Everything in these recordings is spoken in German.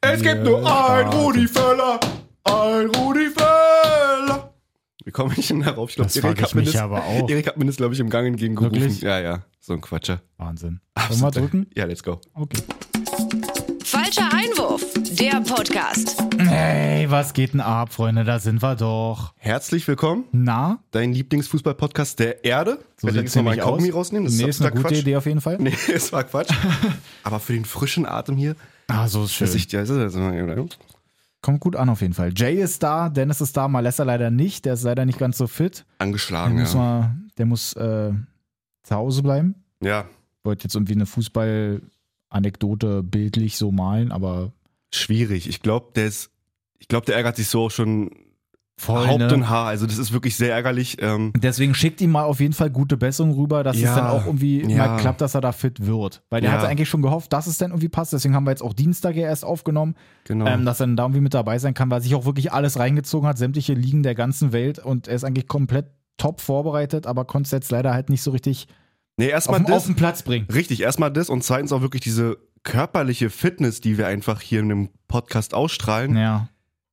Es gibt nur ein Rudi Völler, ein Rudi Völler. Wie komme ich denn darauf? Ich glaube, Erik hat mir mich das, aber auch. Erik hat mir das, glaube ich, im Gang entgegengerufen. Wirklich? Ja, ja, so ein Quatscher. Wahnsinn. Wollen wir drücken? Ja, let's go. Okay. Falscher Einwurf, der Podcast. Hey, was geht denn ab, Freunde? Da sind wir doch. Herzlich willkommen, Na? dein Lieblingsfußball-Podcast der Erde. So Ich werde sieht's jetzt noch mal nämlich einen Kaugummi aus. rausnehmen. Das nee, ist ist eine gute Quatsch. Idee auf jeden Fall. Nee, es war Quatsch. Aber für den frischen Atem hier, Ah, so ist schön. dass ich das ist- Kommt gut an auf jeden Fall. Jay ist da, Dennis ist da, Malessa leider nicht. Der ist leider nicht ganz so fit. Der angeschlagen, muss, ja. mal, der muss äh, zu Hause bleiben. Ja, Wollte jetzt irgendwie eine Fußball-Anekdote bildlich so malen, aber schwierig. Ich glaube, der ist, ich glaube, der ärgert sich so schon voll. Haupt und Haar. Also das ist wirklich sehr ärgerlich. Ähm, Deswegen schickt ihm mal auf jeden Fall gute Besserung rüber, dass Ja, es dann auch irgendwie ja. mal klappt, dass er da fit wird. Weil der Ja. hatte eigentlich schon gehofft, dass es dann irgendwie passt. Deswegen haben wir jetzt auch Dienstag ja erst aufgenommen, genau. ähm, dass er dann da irgendwie mit dabei sein kann, weil er sich auch wirklich alles reingezogen hat, sämtliche Ligen der ganzen Welt und er ist eigentlich komplett top vorbereitet, aber konnte es jetzt leider halt nicht so richtig nee, auf, den- auf das. den Platz bringen. Richtig, erstmal das und zweitens auch wirklich diese körperliche Fitness, die wir einfach hier in dem Podcast ausstrahlen, Ja,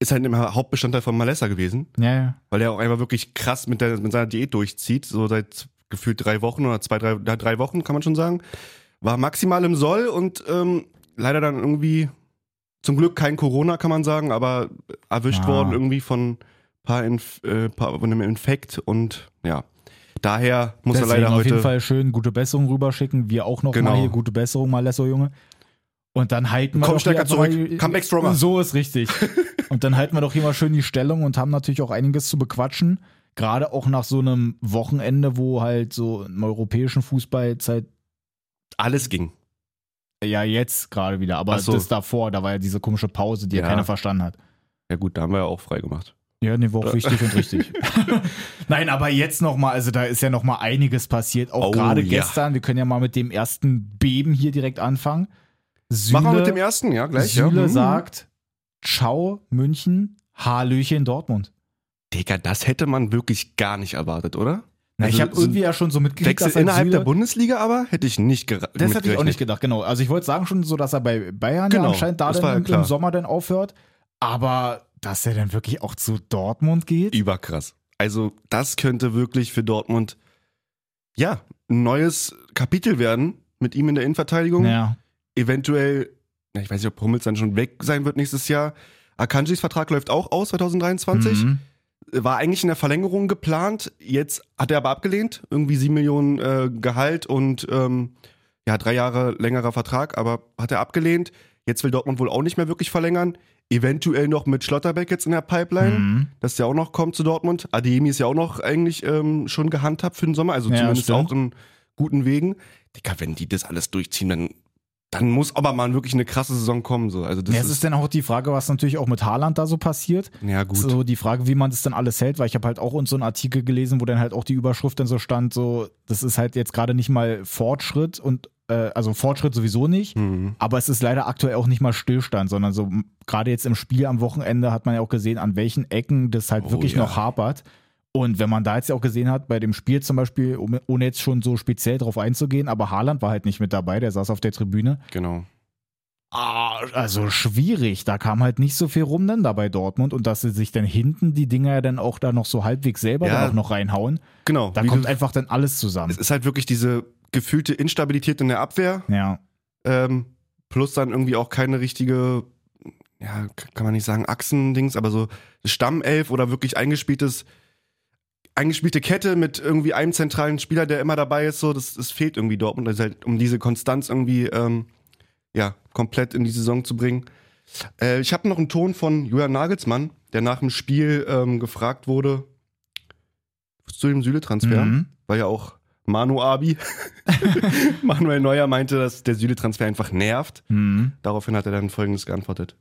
ist halt immer Hauptbestandteil von Malessa gewesen, ja, ja. weil er auch einfach wirklich krass mit, der, mit seiner Diät durchzieht, so seit gefühlt drei Wochen oder zwei, drei, ja, drei Wochen, kann man schon sagen. War maximal im Soll und ähm, leider dann irgendwie, zum Glück kein Corona, kann man sagen, aber erwischt Ah. worden irgendwie von paar, Inf äh, paar von einem Infekt und ja. Daher muss er Deswegen leider auf heute. jeden Fall schön gute Besserung rüberschicken. Wir auch noch Genau. mal hier gute Besserung, Malesso Junge. Und dann halten wir Komm stärker zurück. mal- Come back stronger. So ist richtig. und dann halten wir doch hier mal schön die Stellung und haben natürlich auch einiges zu bequatschen. Gerade auch nach so einem Wochenende, wo halt so im europäischen Fußball seit, alles ging. ja jetzt gerade wieder, aber Ach so. das davor, da war ja diese komische Pause, die ja Ja. keiner verstanden hat. Ja gut, da haben wir ja auch frei gemacht. Ja, nee, war auch wichtig und richtig. Nein, aber jetzt nochmal, also da ist ja nochmal einiges passiert. Auch Oh, gerade ja. gestern, wir können ja mal mit dem ersten Beben hier direkt anfangen. Süle, Machen wir mit dem ersten, ja, gleich. Süle ja. Mhm. sagt, ciao München, Hallöchen Dortmund. Digga, das hätte man wirklich gar nicht erwartet, oder? Na, ich Also, habe so irgendwie ja schon so mitgekriegt, Wechsel dass er innerhalb Süle, der Bundesliga aber hätte ich nicht gera- Das hätte ich auch nicht gedacht, genau. Also ich wollte sagen schon so, dass er bei Bayern ja Genau, anscheinend da dann ja im, klar. im Sommer dann aufhört. Aber dass er dann wirklich auch zu Dortmund geht? Überkrass. Also, das könnte wirklich für Dortmund, ja, ein neues Kapitel werden mit ihm in der Innenverteidigung. Ja. Eventuell, ja, ich weiß nicht, ob Hummels dann schon weg sein wird nächstes Jahr. Akanjis Vertrag läuft auch aus 2023. Mhm. War eigentlich in der Verlängerung geplant. Jetzt hat er aber abgelehnt. Irgendwie sieben Millionen äh, Gehalt und ähm, ja, drei Jahre längerer Vertrag, aber hat er abgelehnt. Jetzt will Dortmund wohl auch nicht mehr wirklich verlängern. Eventuell noch mit Schlotterbeck jetzt in der Pipeline, Mhm. dass der auch noch kommt zu Dortmund. Adeyemi ist ja auch noch eigentlich ähm, schon gehandhabt für den Sommer, also Ja, zumindest stimmt. auch in guten Wegen. Digga, wenn die das alles durchziehen, dann, dann muss aber mal wirklich eine krasse Saison kommen. So. Also das Ja, es ist dann auch die Frage, was natürlich auch mit Haaland da so passiert. ja gut. So die Frage, wie man das dann alles hält, weil ich habe halt auch uns so einen Artikel gelesen, wo dann halt auch die Überschrift dann so stand, so, das ist halt jetzt gerade nicht mal Fortschritt und äh, also Fortschritt sowieso nicht, Mhm. aber es ist leider aktuell auch nicht mal Stillstand, sondern so gerade jetzt im Spiel am Wochenende hat man ja auch gesehen, an welchen Ecken das halt Oh, wirklich ja. noch hapert. Und wenn man da jetzt ja auch gesehen hat, bei dem Spiel zum Beispiel, ohne jetzt schon so speziell drauf einzugehen, aber Haaland war halt nicht mit dabei, der saß auf der Tribüne. Genau. Ah, also schwierig. Da kam halt nicht so viel rum dann da bei Dortmund und dass sie sich dann hinten die Dinger ja dann auch da noch so halbwegs selber Ja. dann auch noch reinhauen. Genau. Da kommt einfach dann alles zusammen. es ist halt wirklich diese gefühlte Instabilität in der Abwehr, Ja. ähm, plus dann irgendwie auch keine richtige, ja, kann man nicht sagen, Achsendings, aber so Stammelf oder wirklich eingespieltes, eingespielte Kette mit irgendwie einem zentralen Spieler, der immer dabei ist, so, das, das fehlt irgendwie Dortmund, also halt, um diese Konstanz irgendwie, ähm, ja, komplett in die Saison zu bringen. Äh, ich habe noch einen Ton von Julian Nagelsmann, der nach dem Spiel ähm, gefragt wurde zu dem Süle-Transfer Mhm. weil ja auch Manu Abi, Manuel Neuer meinte, dass der Süle-Transfer einfach nervt. Mhm. Daraufhin hat er dann folgendes geantwortet.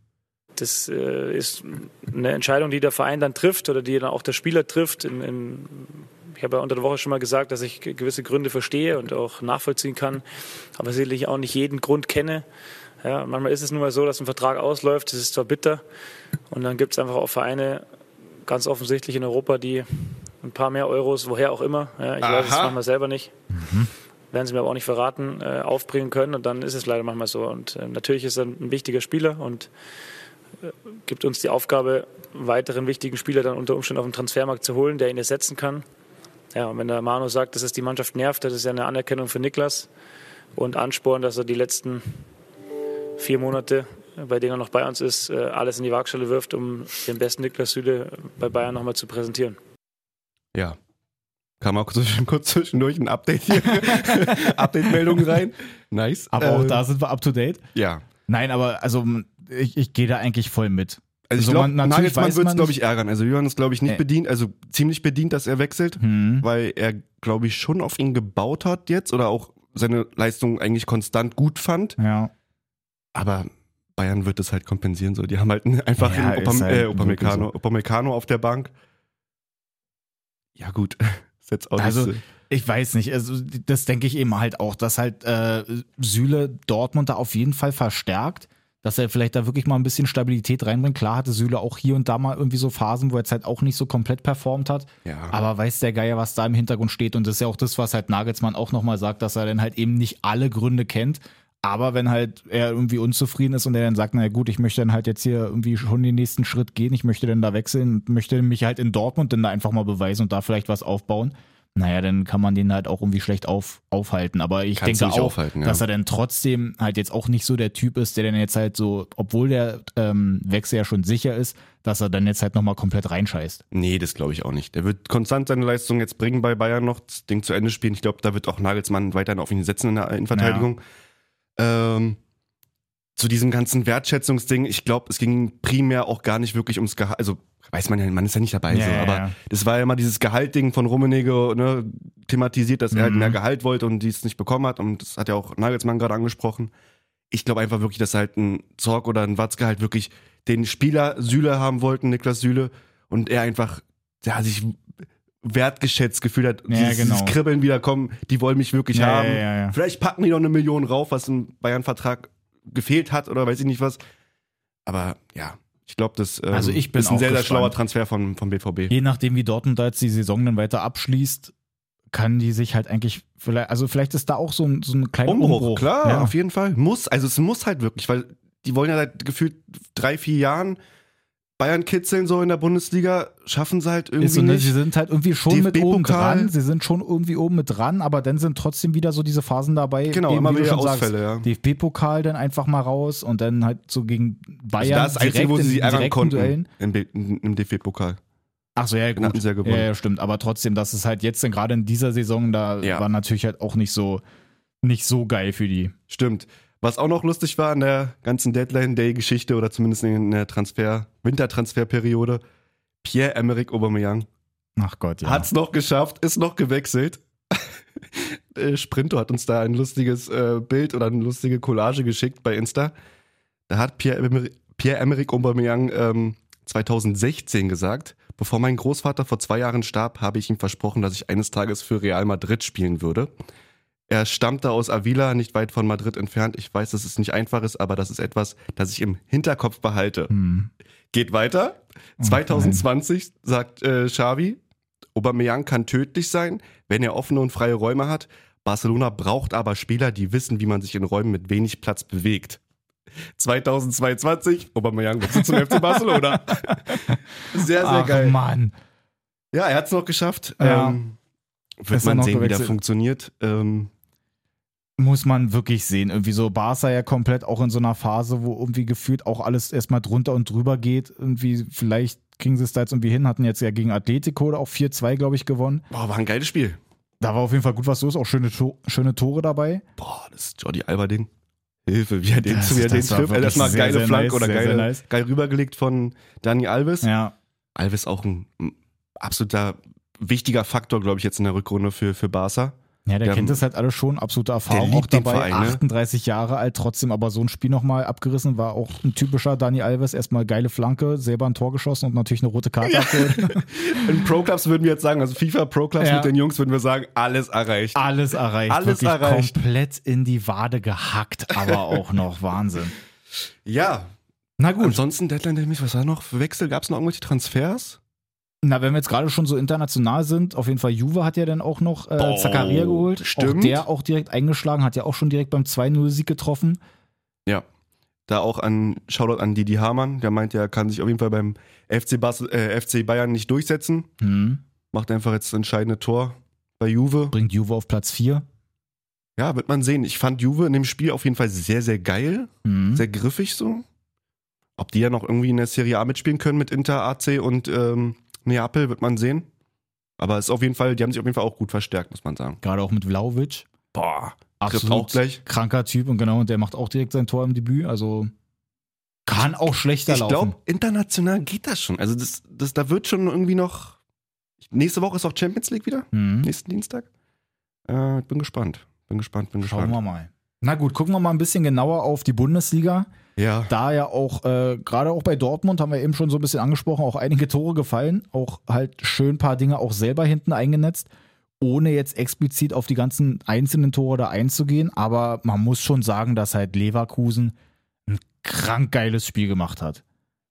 Das äh, ist eine Entscheidung, die der Verein dann trifft oder die dann auch der Spieler trifft. In, in, ich habe ja unter der Woche schon mal gesagt, dass ich ge- gewisse Gründe verstehe und auch nachvollziehen kann, aber sicherlich auch nicht jeden Grund kenne. Ja, manchmal ist es nun mal so, dass ein Vertrag ausläuft, das ist zwar bitter und dann gibt es einfach auch Vereine, ganz offensichtlich in Europa, die ein paar mehr Euros, woher auch immer, ja, ich weiß es Aha. manchmal selber nicht, werden sie mir aber auch nicht verraten, äh, aufbringen können und dann ist es leider manchmal so. Und äh, natürlich ist er ein wichtiger Spieler und äh, gibt uns die Aufgabe, weiteren wichtigen Spieler dann unter Umständen auf dem Transfermarkt zu holen, der ihn ersetzen kann. Ja, und wenn der Manu sagt, dass es die Mannschaft nervt, das ist ja eine Anerkennung für Niklas und Ansporn, dass er die letzten vier Monate, bei denen er noch bei uns ist, äh, alles in die Waagschale wirft, um den besten Niklas Süle bei Bayern nochmal zu präsentieren. Ja. Kam auch kurz zwischendurch ein Update hier. Update-Meldung rein. Nice. Aber auch Ähm, da sind wir up to date. Ja. Nein, aber also ich, ich gehe da eigentlich voll mit. Also ich Also glaube, Nagelsmann wird es, glaube ich, ärgern. Also Johann ist, glaube ich, nicht Äh. bedient, also ziemlich bedient, dass er wechselt, Hm. weil er, glaube ich, schon auf ihn gebaut hat jetzt oder auch seine Leistung eigentlich konstant gut fand. Ja. Aber Bayern wird es halt kompensieren. So, die haben halt einfach Ja, einen Opam halt äh, Upamecano, wirklich Upamecano auf der Bank. Ja gut, ist jetzt auch Also, nicht so- Ich weiß nicht, also das denke ich eben halt auch, dass halt äh, Süle Dortmund da auf jeden Fall verstärkt, dass er vielleicht da wirklich mal ein bisschen Stabilität reinbringt. Klar hatte Süle auch hier und da mal irgendwie so Phasen, wo er jetzt halt auch nicht so komplett performt hat. ja. Aber weiß der Geier, was da im Hintergrund steht. Und das ist ja auch das, was halt Nagelsmann auch nochmal sagt, dass er dann halt eben nicht alle Gründe kennt. Aber wenn halt er irgendwie unzufrieden ist und er dann sagt, na gut, ich möchte dann halt jetzt hier irgendwie schon den nächsten Schritt gehen, ich möchte dann da wechseln, möchte mich halt in Dortmund dann da einfach mal beweisen und da vielleicht was aufbauen. Naja, dann kann man den halt auch irgendwie schlecht auf, aufhalten. Aber ich Kannst denke auch, ja. dass er dann trotzdem halt jetzt auch nicht so der Typ ist, der dann jetzt halt so, obwohl der ähm, Wechsel ja schon sicher ist, dass er dann jetzt halt nochmal komplett reinscheißt. Nee, das glaube ich auch nicht. Der wird konstant seine Leistung jetzt bringen bei Bayern noch, das Ding zu Ende spielen. Ich glaube, da wird auch Nagelsmann weiterhin auf ihn setzen in der Innenverteidigung. Ähm, zu diesem ganzen Wertschätzungsding, ich glaube, es ging primär auch gar nicht wirklich ums Gehalt. Also weiß man ja, man ist ja nicht dabei Ja, so, ja, aber das war ja immer dieses Gehaltding von Rummenigge ne, thematisiert, dass er halt Mhm. mehr Gehalt wollte und dies nicht bekommen hat. Und das hat ja auch Nagelsmann gerade angesprochen. Ich glaube einfach wirklich, dass halt ein Zorg oder ein Watzke halt wirklich den Spieler Süle haben wollten, Niklas Süle, und er einfach ja, sich wertgeschätzt gefühlt hat. Ja, dieses, genau. dieses Kribbeln wieder kommen, die wollen mich wirklich Ja, haben. ja. Vielleicht packen die noch eine Million rauf, was im Bayern-Vertrag gefehlt hat oder weiß ich nicht was. Aber ja, ich glaube, das ähm, Also ich bin ist ein sehr, sehr gespannt. schlauer Transfer von, vom BVB. Je nachdem, wie Dortmund da jetzt die Saison dann weiter abschließt, kann die sich halt eigentlich, vielleicht, also vielleicht ist da auch so ein, so ein kleiner Umbruch, Umbruch. klar, Ja. auf jeden Fall. Muss, also es muss halt wirklich, weil die wollen ja seit gefühlt drei, vier Jahren Bayern kitzeln so in der Bundesliga, schaffen sie halt irgendwie so, ne, nicht. sie sind halt irgendwie schon mit oben dran. Sie sind schon irgendwie oben mit dran, aber dann sind trotzdem wieder so diese Phasen dabei. Genau, eben, immer wieder schon sagst, Ausfälle, ja. DFB-Pokal dann einfach mal raus und dann halt so gegen Also Bayern. das ist das Einzige, wo direkt sie sich ärgern konnten Duellen. im, im DFB-Pokal. Ach so, ja, hatten gut. sie ja gewonnen. Ja, stimmt. Aber trotzdem, das ist halt jetzt gerade in dieser Saison, da Ja. war natürlich halt auch nicht so, nicht so geil für die. Stimmt. Was auch noch lustig war in der ganzen Deadline-Day-Geschichte oder zumindest in der Transfer, Wintertransferperiode, Pierre-Emerick Aubameyang Ach Gott, ja. hat's noch geschafft, ist noch gewechselt. Äh, Sprinto hat uns da ein lustiges äh, Bild oder eine lustige Collage geschickt bei Insta. Da hat Pierre-Emerick Pierre Aubameyang ähm, 2016 gesagt, bevor mein Großvater vor zwei Jahren starb, habe ich ihm versprochen, dass ich eines Tages für Real Madrid spielen würde. Er stammte aus Avila, nicht weit von Madrid entfernt. Ich weiß, dass es nicht einfach ist, aber das ist etwas, das ich im Hinterkopf behalte. Hm. Geht weiter. 2020 sagt äh, Xavi, Aubameyang kann tödlich sein, wenn er offene und freie Räume hat. Barcelona braucht aber Spieler, die wissen, wie man sich in Räumen mit wenig Platz bewegt. 2022, Aubameyang wechselt zum FC Barcelona. sehr, sehr Ach geil. Mann. Ja, er hat es noch geschafft. Ja. Ähm, wird man sehen, wie der gewechselt? funktioniert. Ähm, muss man wirklich sehen. Irgendwie so Barca ja komplett auch in so einer Phase, wo irgendwie gefühlt auch alles erstmal drunter und drüber geht. Irgendwie, vielleicht kriegen sie es da jetzt irgendwie hin, hatten jetzt ja gegen Atletico oder auch 4-2, glaube ich, gewonnen. boah, war ein geiles Spiel. Da war auf jeden Fall gut was los, auch schöne, To- schöne Tore dabei. Boah, das Jordi Alba-Ding. Hilfe, wie er den, Das- wie er den das trifft. Das war sehr, geile sehr Flanke nice, oder sehr, geile, sehr nice. geil rübergelegt von Dani Alves. Ja, Alves auch ein ein absoluter wichtiger Faktor, glaube ich, jetzt in der Rückrunde für, für Barca. Ja der Der- kennt das halt alles schon, absolute Erfahrung auch dabei. Verein, ne? 38 Jahre alt, trotzdem aber so ein Spiel nochmal abgerissen, war auch ein typischer Dani Alves. Erstmal geile Flanke, selber ein Tor geschossen und natürlich eine rote Karte abgeholt. In Pro Clubs würden wir jetzt sagen, also FIFA Pro Clubs Ja. mit den Jungs würden wir sagen, alles erreicht. Alles erreicht. Alles wirklich erreicht. komplett in die Wade gehackt, aber auch noch Wahnsinn. Ja. Na gut. Ansonsten, Deadline, was war noch? Wechsel gab es noch irgendwelche Transfers? Na, wenn wir jetzt gerade schon so international sind, auf jeden Fall Juve hat ja dann auch noch äh, Oh, Zakaria geholt. stimmt. Auch der auch direkt eingeschlagen, hat ja auch schon direkt beim 2-0-Sieg getroffen. Ja. Da auch an Shoutout an Didi Hamann, der meint, er kann sich auf jeden Fall beim FC, Bas äh, FC Bayern nicht durchsetzen. Hm. Macht einfach jetzt das entscheidende Tor bei Juve. Bringt Juve auf Platz 4. Ja, wird man sehen. Ich fand Juve in dem Spiel auf jeden Fall sehr, sehr geil. Hm. Sehr griffig so. Ob die ja noch irgendwie in der Serie A mitspielen können mit Inter, AC und ähm, Neapel, wird man sehen. Aber es ist auf jeden Fall, die haben sich auf jeden Fall auch gut verstärkt, muss man sagen. Gerade auch mit Vlaovic. Boah, Absolut auch gleich. kranker Typ und genau, und der macht auch direkt sein Tor im Debüt. Also kann auch schlechter Ich laufen. glaube, international geht das schon. Also das, das, da wird schon irgendwie noch. Nächste Woche ist auch Champions League wieder. Hm. Nächsten Dienstag. Äh, bin gespannt. Bin gespannt, bin Schauen gespannt. wir mal. Na gut, gucken wir mal ein bisschen genauer auf die Bundesliga. Ja. Da ja auch, äh, gerade auch bei Dortmund haben wir eben schon so ein bisschen angesprochen, auch einige Tore gefallen, auch halt schön ein paar Dinge auch selber hinten eingenetzt, ohne jetzt explizit auf die ganzen einzelnen Tore da einzugehen. Aber man muss schon sagen, dass halt Leverkusen ein krank geiles Spiel gemacht hat.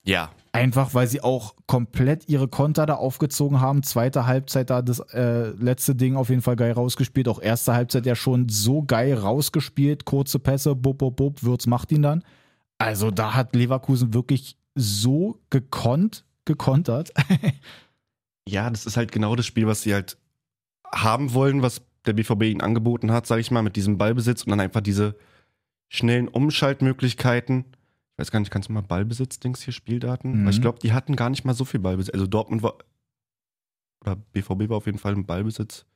Ja. Einfach, weil sie auch komplett ihre Konter da aufgezogen haben. Zweite Halbzeit da das äh, letzte Ding auf jeden Fall geil rausgespielt. Auch erste Halbzeit ja schon so geil rausgespielt. Kurze Pässe, bub, bub, bub, Würz macht ihn dann. Also da hat Leverkusen wirklich so gekonnt, gekontert. Ja, das ist halt genau das Spiel, was sie halt haben wollen, was der BVB ihnen angeboten hat, sage ich mal, mit diesem Ballbesitz und dann einfach diese schnellen Umschaltmöglichkeiten. Ich weiß gar nicht, kannst du mal Ballbesitz-Dings hier, Spieldaten? Mhm. Weil ich glaube, die hatten gar nicht mal so viel Ballbesitz. Also Dortmund war, oder BVB war auf jeden Fall im Ballbesitz.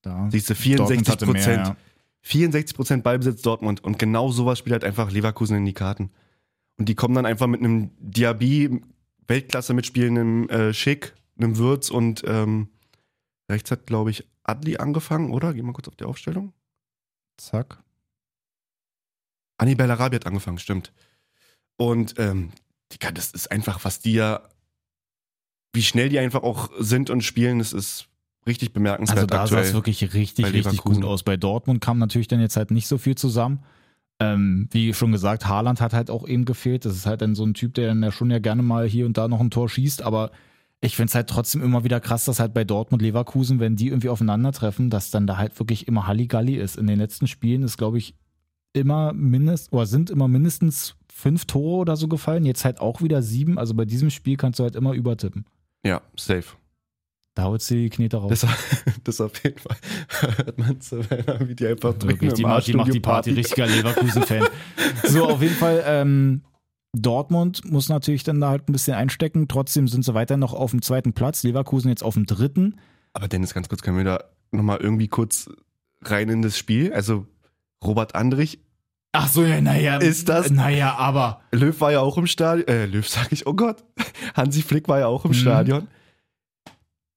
Da. Siehst du, Dortmund 64 hatte mehr, Prozent. ja. 64 Prozent Ballbesitz Dortmund. Und genau sowas spielt halt einfach Leverkusen in die Karten. Und die kommen dann einfach mit einem Diaby, Weltklasse mitspielenden äh, Schick, einem Würz und ähm, rechts hat, glaube ich, Adli angefangen, oder? Geh mal kurz auf die Aufstellung. Zack. Anni Bellarabi hat angefangen, stimmt. Und ähm, Digga, das ist einfach, was die ja, wie schnell die einfach auch sind und spielen, das ist richtig bemerkenswert Also da sah es wirklich richtig, richtig gut aus. Bei Dortmund kam natürlich dann jetzt halt nicht so viel zusammen. Ähm, wie schon gesagt, Haaland hat halt auch eben gefehlt. Das ist halt dann so ein Typ, der dann ja schon ja gerne mal hier und da noch ein Tor schießt, aber ich finde es halt trotzdem immer wieder krass, dass halt bei Dortmund Leverkusen, wenn die irgendwie aufeinandertreffen, dass dann da halt wirklich immer Halligalli ist. In den letzten Spielen ist, glaube ich, immer mindestens, oder sind immer mindestens fünf Tore oder so gefallen. Jetzt halt auch wieder sieben. Also bei diesem Spiel kannst du halt immer übertippen. ja, safe. Da holst du die Knete raus. Das, das auf jeden Fall. Hört man Savannah, wie die einfach Wirklich, drüben die macht, die macht die Party, richtiger Leverkusen-Fan. so, auf jeden Fall, ähm, Dortmund muss natürlich dann da halt ein bisschen einstecken. Trotzdem sind sie weiter noch auf dem zweiten Platz. Leverkusen jetzt auf dem dritten. Aber Dennis, ganz kurz, können wir da nochmal irgendwie kurz rein in das Spiel? Also, Robert Andrich, Ach so, ja, naja. Ist das- Naja, aber. Löw war ja auch im Stadion, äh, Löw sag ich, oh Gott, Hansi Flick war ja auch im Mhm. Stadion.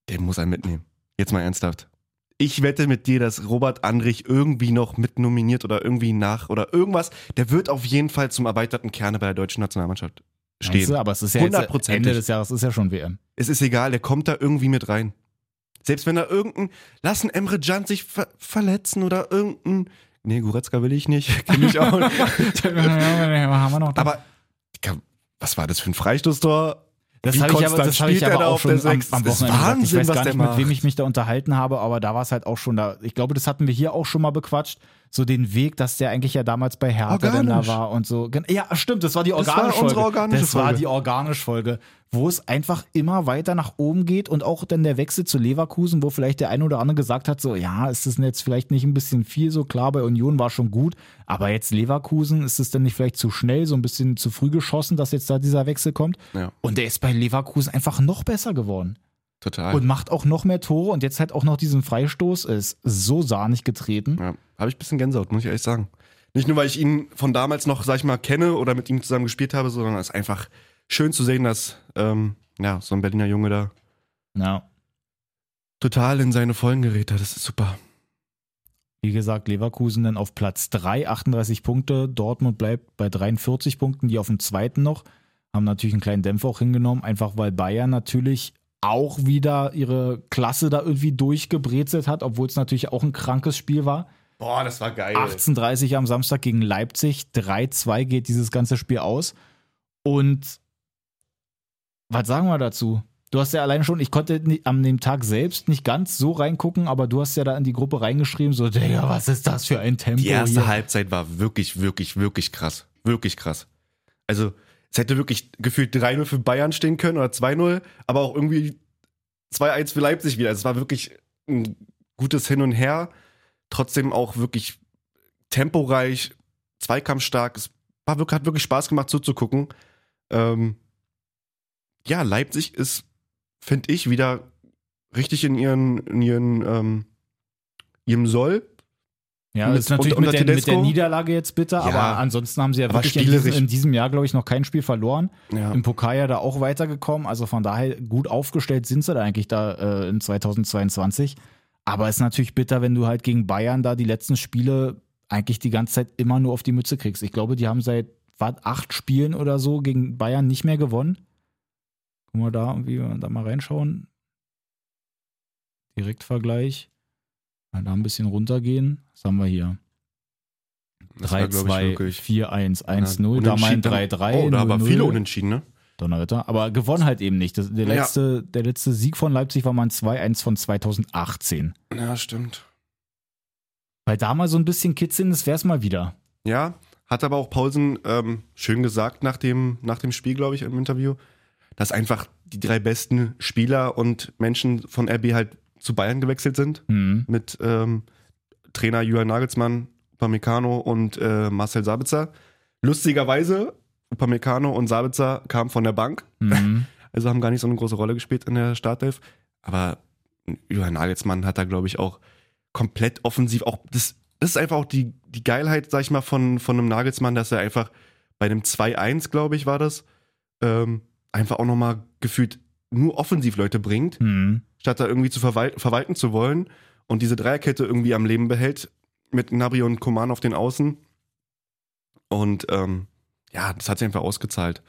Der muss einen mitnehmen. Jetzt mal ernsthaft. Ich wette mit dir, dass Robert Andrich irgendwie noch mitnominiert oder irgendwie nach oder irgendwas. Der wird auf jeden Fall zum erweiterten Kerne bei der deutschen Nationalmannschaft Meinst du, stehen. aber es ist ja jetzt. Ende des Jahres ist ja schon WM. Es ist egal, der kommt da irgendwie mit rein. Selbst wenn da irgendein, lassen Emre Can sich ver verletzen oder irgendein, nee, Goretzka will ich nicht, kenn ich auch Aber, was war das für ein Freistoßtor? Das habe ich aber, das hab ich er aber auch schon am, am Wochenende gesagt. Ich Wahnsinn, weiß gar nicht, mit wem ich mich da unterhalten habe, aber da war es halt auch schon da. Ich glaube, das hatten wir hier auch schon mal bequatscht. So den Weg, dass der eigentlich ja damals bei Hertha da war und so. Ja, stimmt, das war die Das war Folge. unsere organische das war Folge. die organisch Folge, wo es einfach immer weiter nach oben geht und auch dann der Wechsel zu Leverkusen, wo vielleicht der eine oder andere gesagt hat, so, ja, ist das jetzt vielleicht nicht ein bisschen viel so klar, bei Union war schon gut, aber jetzt Leverkusen, ist es denn nicht vielleicht zu schnell, so ein bisschen zu früh geschossen, dass jetzt da dieser Wechsel kommt? Ja, Und der ist bei Leverkusen einfach noch besser geworden. total. Und macht auch noch mehr Tore und jetzt halt auch noch diesen Freistoß. Ist so sahnig getreten. ja, habe ich ein bisschen Gänsehaut, muss ich ehrlich sagen. Nicht nur, weil ich ihn von damals noch, sag ich mal, kenne oder mit ihm zusammen gespielt habe, sondern es ist einfach schön zu sehen, dass ähm, ja, so ein Berliner Junge da Ja. total in seine Vollen gerät hat. Das ist super. Wie gesagt, Leverkusen dann auf Platz 3, 38 Punkte. Dortmund bleibt bei 43 Punkten, die auf dem zweiten noch. Haben natürlich einen kleinen Dämpfer auch hingenommen, einfach weil Bayern natürlich auch wieder ihre Klasse da irgendwie durchgebrezelt hat, obwohl es natürlich auch ein krankes Spiel war. Boah, das war geil. 18.30 am Samstag gegen Leipzig. 3-2 geht dieses ganze Spiel aus. Und was sagen wir dazu? Du hast ja allein schon, ich konnte am dem Tag selbst nicht ganz so reingucken, aber du hast ja da in die Gruppe reingeschrieben, so, Digga, was ist das für ein Tempo Die erste hier? Halbzeit war wirklich, wirklich, wirklich krass. Wirklich krass. Also, es hätte wirklich gefühlt 3-0 für Bayern stehen können oder 2-0, aber auch irgendwie 2-1 für Leipzig wieder. Also, es war wirklich ein gutes Hin und Her. Trotzdem auch wirklich temporeich, zweikampfstark. Es war wirklich, hat wirklich Spaß gemacht zuzugucken. Ähm, ja, Leipzig ist, finde ich, wieder richtig in ihren, in ihren, ähm, ihrem Soll. Ja, das ist natürlich und- mit, der, mit der? Niederlage jetzt bitter, Ja. aber ansonsten haben sie ja wirklich in diesem, in diesem Jahr, glaube ich, noch kein Spiel verloren. Ja. Im Pokal ja da auch weitergekommen, also von daher gut aufgestellt sind sie da eigentlich da äh, in 2022. Aber es ist natürlich bitter, wenn du halt gegen Bayern da die letzten Spiele eigentlich die ganze Zeit immer nur auf die Mütze kriegst. Ich glaube, die haben seit was, acht Spielen oder so gegen Bayern nicht mehr gewonnen. Guck mal da, irgendwie da mal reinschauen. Direktvergleich. Mal da ein bisschen runtergehen. Was haben wir hier? Das war, glaub ich, 3-2, wirklich- 4-1, Ja, 1-0, da mal ein unentschieden. 3-3. Oh, da aber 0-0. viele Unentschieden, ne? Donnerwetter. Aber gewonnen halt eben nicht. Das, der, Ja. letzte, der letzte Sieg von Leipzig war mal ein 2-1 von 2018. Ja, stimmt. Weil da mal so ein bisschen kitzeln, das wär's mal wieder. Ja, hat aber auch Paulsen ähm, schön gesagt nach dem, nach dem Spiel, glaube ich, im Interview, dass einfach die drei besten Spieler und Menschen von RB halt zu Bayern gewechselt sind. Hm. Mit ähm, Trainer Julian Nagelsmann, Upamecano und äh, Marcel Sabitzer. Lustigerweise, Upamecano und Sabitzer kamen von der Bank, Hm. also haben gar nicht so eine große Rolle gespielt in der Startelf. Aber Julian Nagelsmann hat da, glaube ich, auch komplett offensiv, auch das, das ist einfach auch die, die Geilheit, sag ich mal, von, von einem Nagelsmann, dass er einfach bei einem 2-1, glaube ich, war das, ähm, einfach auch nochmal gefühlt nur offensiv Leute bringt, Hm. statt da irgendwie zu verwal verwalten zu wollen und diese Dreierkette irgendwie am Leben behält mit Gnabry und Koman auf den Außen. Und ähm, ja, das hat sich einfach ausgezahlt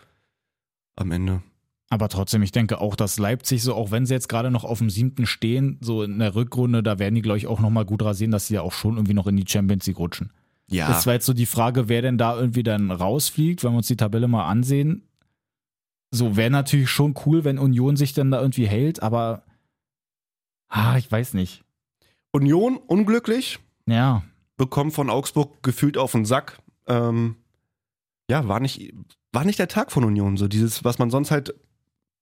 am Ende. Aber trotzdem, ich denke auch, dass Leipzig so, auch wenn sie jetzt gerade noch auf dem siebten stehen, so in der Rückrunde, da werden die, glaube ich, auch nochmal gut rasieren, dass sie ja auch schon irgendwie noch in die Champions League rutschen. Ja, Das war jetzt so die Frage, wer denn da irgendwie dann rausfliegt, wenn wir uns die Tabelle mal ansehen. So, wäre natürlich schon cool, wenn Union sich dann da irgendwie hält, aber ah, ich weiß nicht. Union unglücklich, Ja, bekommen von Augsburg gefühlt auf den Sack. Ähm, ja, war nicht, war nicht der Tag von Union. So dieses, was man sonst halt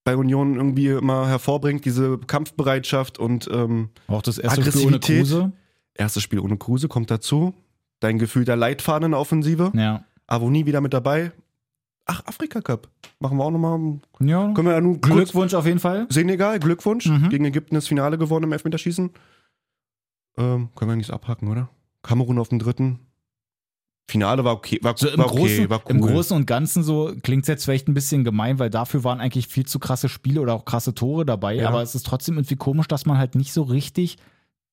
bei Union irgendwie immer hervorbringt, diese Kampfbereitschaft und ähm, auch das erste Spiel ohne. Kruse. erstes Spiel ohne Kruse kommt dazu. Dein gefühlter Leitfaden in der Offensive. Ja. Avoni wieder mit dabei. Ach, Afrika Cup. Machen wir auch nochmal. ja. Können wir ja nun. Glückwunsch auf jeden Fall. Senegal, Glückwunsch. Mhm. Gegen Ägypten das Finale gewonnen im Elfmeterschießen. Ähm, können wir eigentlich abhaken, oder? Kamerun auf dem dritten. Finale war okay. War, So im, war okay, Großen, war cool. Im Großen und Ganzen so klingt es jetzt vielleicht ein bisschen gemein, weil dafür waren eigentlich viel zu krasse Spiele oder auch krasse Tore dabei. Ja. Aber es ist trotzdem irgendwie komisch, dass man halt nicht so richtig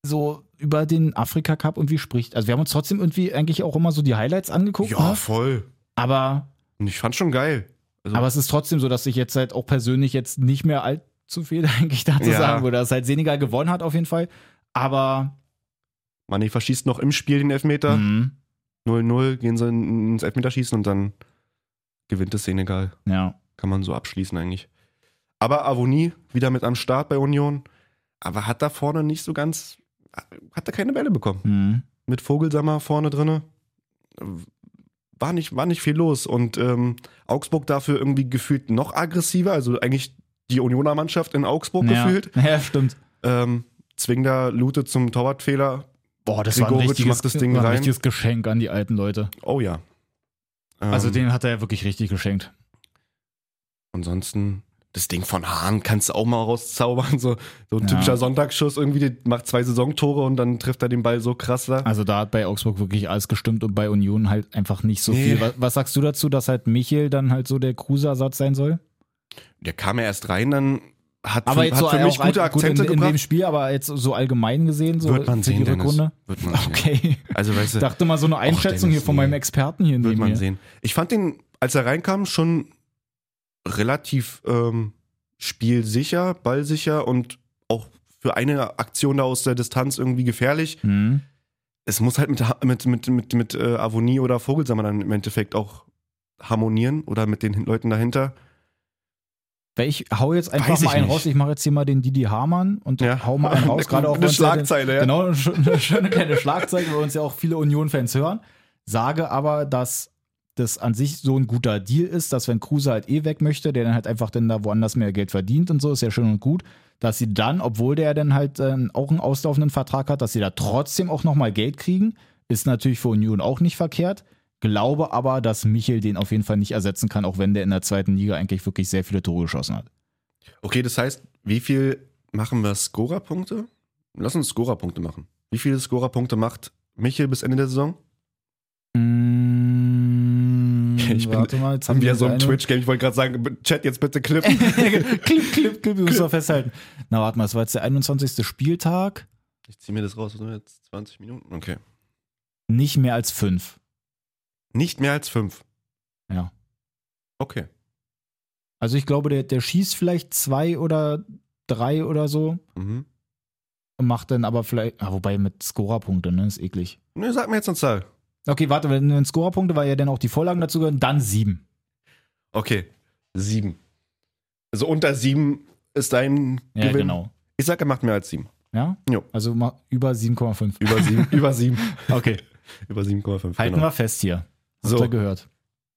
so über den Afrika Cup irgendwie spricht. Also wir haben uns trotzdem irgendwie eigentlich auch immer so die Highlights angeguckt. Ja, Ne? voll. Aber, Und ich fand schon geil. Also, aber es ist trotzdem so, dass ich jetzt halt auch persönlich jetzt nicht mehr allzu viel eigentlich dazu Ja. sagen würde, dass halt Senegal gewonnen hat auf jeden Fall. Aber Mané verschießt noch im Spiel den Elfmeter. mh, 0-0, gehen sie ins Elfmeterschießen und dann gewinnt es Senegal. ja. Kann man so abschließen eigentlich. Aber Avoni wieder mit am Start bei Union. Aber hat da vorne nicht so ganz. Hat da keine Bälle bekommen. Mh. Mit Vogelsammer vorne drinne. War nicht, war nicht viel los. Und ähm, Augsburg dafür irgendwie gefühlt noch aggressiver. Also eigentlich die Unioner Mannschaft in Augsburg Ja. gefühlt. ja, stimmt. Ähm, Zwingler Lute zum Torwartfehler. Boah, das war ein richtiges, das Ding war ein richtiges Geschenk an die alten Leute. Oh ja. Ähm, Also den hat er ja wirklich richtig geschenkt. Ansonsten, das Ding von Hahn kannst du auch mal rauszaubern. So, so ein Ja. typischer Sonntagsschuss irgendwie, der macht zwei Saisontore und dann trifft er den Ball so krass da. Also da hat bei Augsburg wirklich alles gestimmt und bei Union halt einfach nicht so Nee. viel. Was, was sagst du dazu, dass halt Michel dann halt so der Kruse-Ersatz sein soll? Der kam ja erst rein, dann hat Aber für, jetzt hat so für mich gute alt- gut Akzente in, in dem. Spiel, aber jetzt so allgemein gesehen, so Wird man sehen, die. Rückrunde. Wird man sehen. Okay. Also weißt du, Dachte mal so eine Einschätzung hier von meinem. Experten hier wird neben man mir. sehen. Ich fand den, als er reinkam, schon relativ ähm, spielsicher, ballsicher und auch für eine Aktion da aus der Distanz irgendwie gefährlich. Hm. es muss halt mit, mit, mit, mit, mit äh, Avonie oder Vogelsammer dann im Endeffekt auch harmonieren oder mit den Leuten dahinter. Weil ich hau jetzt einfach mal einen nicht. raus. Ich mache jetzt hier mal den Didi Hamann und Ja. hau mal einen raus. Gerade auch Eine ja Schlagzeile, ja. Genau, eine schöne kleine Schlagzeile, weil uns ja auch viele Union-Fans hören. Sage aber, dass das an sich so ein guter Deal ist, dass wenn Kruse halt eh weg möchte, der dann halt einfach dann da woanders mehr Geld verdient und so, ist ja schön und gut, dass sie dann, obwohl der dann halt ähm, auch einen auslaufenden Vertrag hat, dass sie da trotzdem auch nochmal Geld kriegen, ist natürlich für Union auch nicht verkehrt. Glaube aber, dass Michel den auf jeden Fall nicht ersetzen kann, auch wenn der in der zweiten Liga eigentlich wirklich sehr viele Tore geschossen hat. Okay, das heißt, wie viel machen wir Scorerpunkte? Lass uns Scorerpunkte machen. Wie viele Scorerpunkte macht Michel bis Ende der Saison? Mm, Ich bin- warte mal, jetzt Haben wir so ein Twitch-Game? Ich wollte gerade sagen, Chat jetzt bitte klippen. klipp, klipp, klipp, wir müssen noch festhalten. Na, warte mal, es war jetzt der 21. Spieltag. Ich ziehe mir das raus, was sind wir jetzt 20 Minuten? Okay. Nicht mehr als fünf. Nicht mehr als fünf. Ja. Okay. Also ich glaube, der, der schießt vielleicht zwei oder drei oder so. Mhm. Macht dann aber vielleicht, ah, wobei mit Scorerpunkte, ne, ist eklig. Ne, sag mir jetzt eine Zahl. Okay, warte, wenn wenn Scorerpunkte, weil ja dann auch die Vorlagen dazu gehören, dann sieben. Okay. Sieben. Also unter sieben ist dein Ja, Gewinn. genau. Ich sag, er macht mehr als sieben. Ja? Jo. Also ma- über 7,5. Über sieben. über sieben. Okay. Über 7,5. Halten genau. wir fest hier. Habt So. ihr gehört.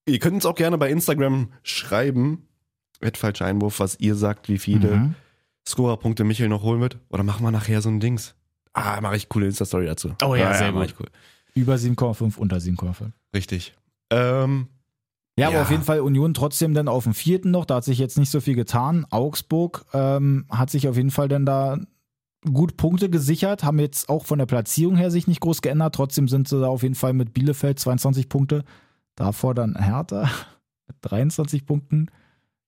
Ihr könnt uns auch gerne bei Instagram schreiben. Mit falscher Einwurf, was ihr sagt, wie viele Mhm. Scorerpunkte Michael noch holen wird. Oder machen wir nachher so ein Dings. Ah, mache ich coole Insta-Story dazu. Oh ja, sehr mach gut. ich cool. Über 7,5, unter 7,5. Richtig. Ähm, Ja, aber Ja. auf jeden Fall Union trotzdem dann auf dem vierten noch. Da hat sich jetzt nicht so viel getan. Augsburg ähm, hat sich auf jeden Fall dann da gut Punkte gesichert, haben jetzt auch von der Platzierung her sich nicht groß geändert. Trotzdem sind sie da auf jeden Fall mit Bielefeld 22 Punkte. Davor dann Hertha mit 23 Punkten.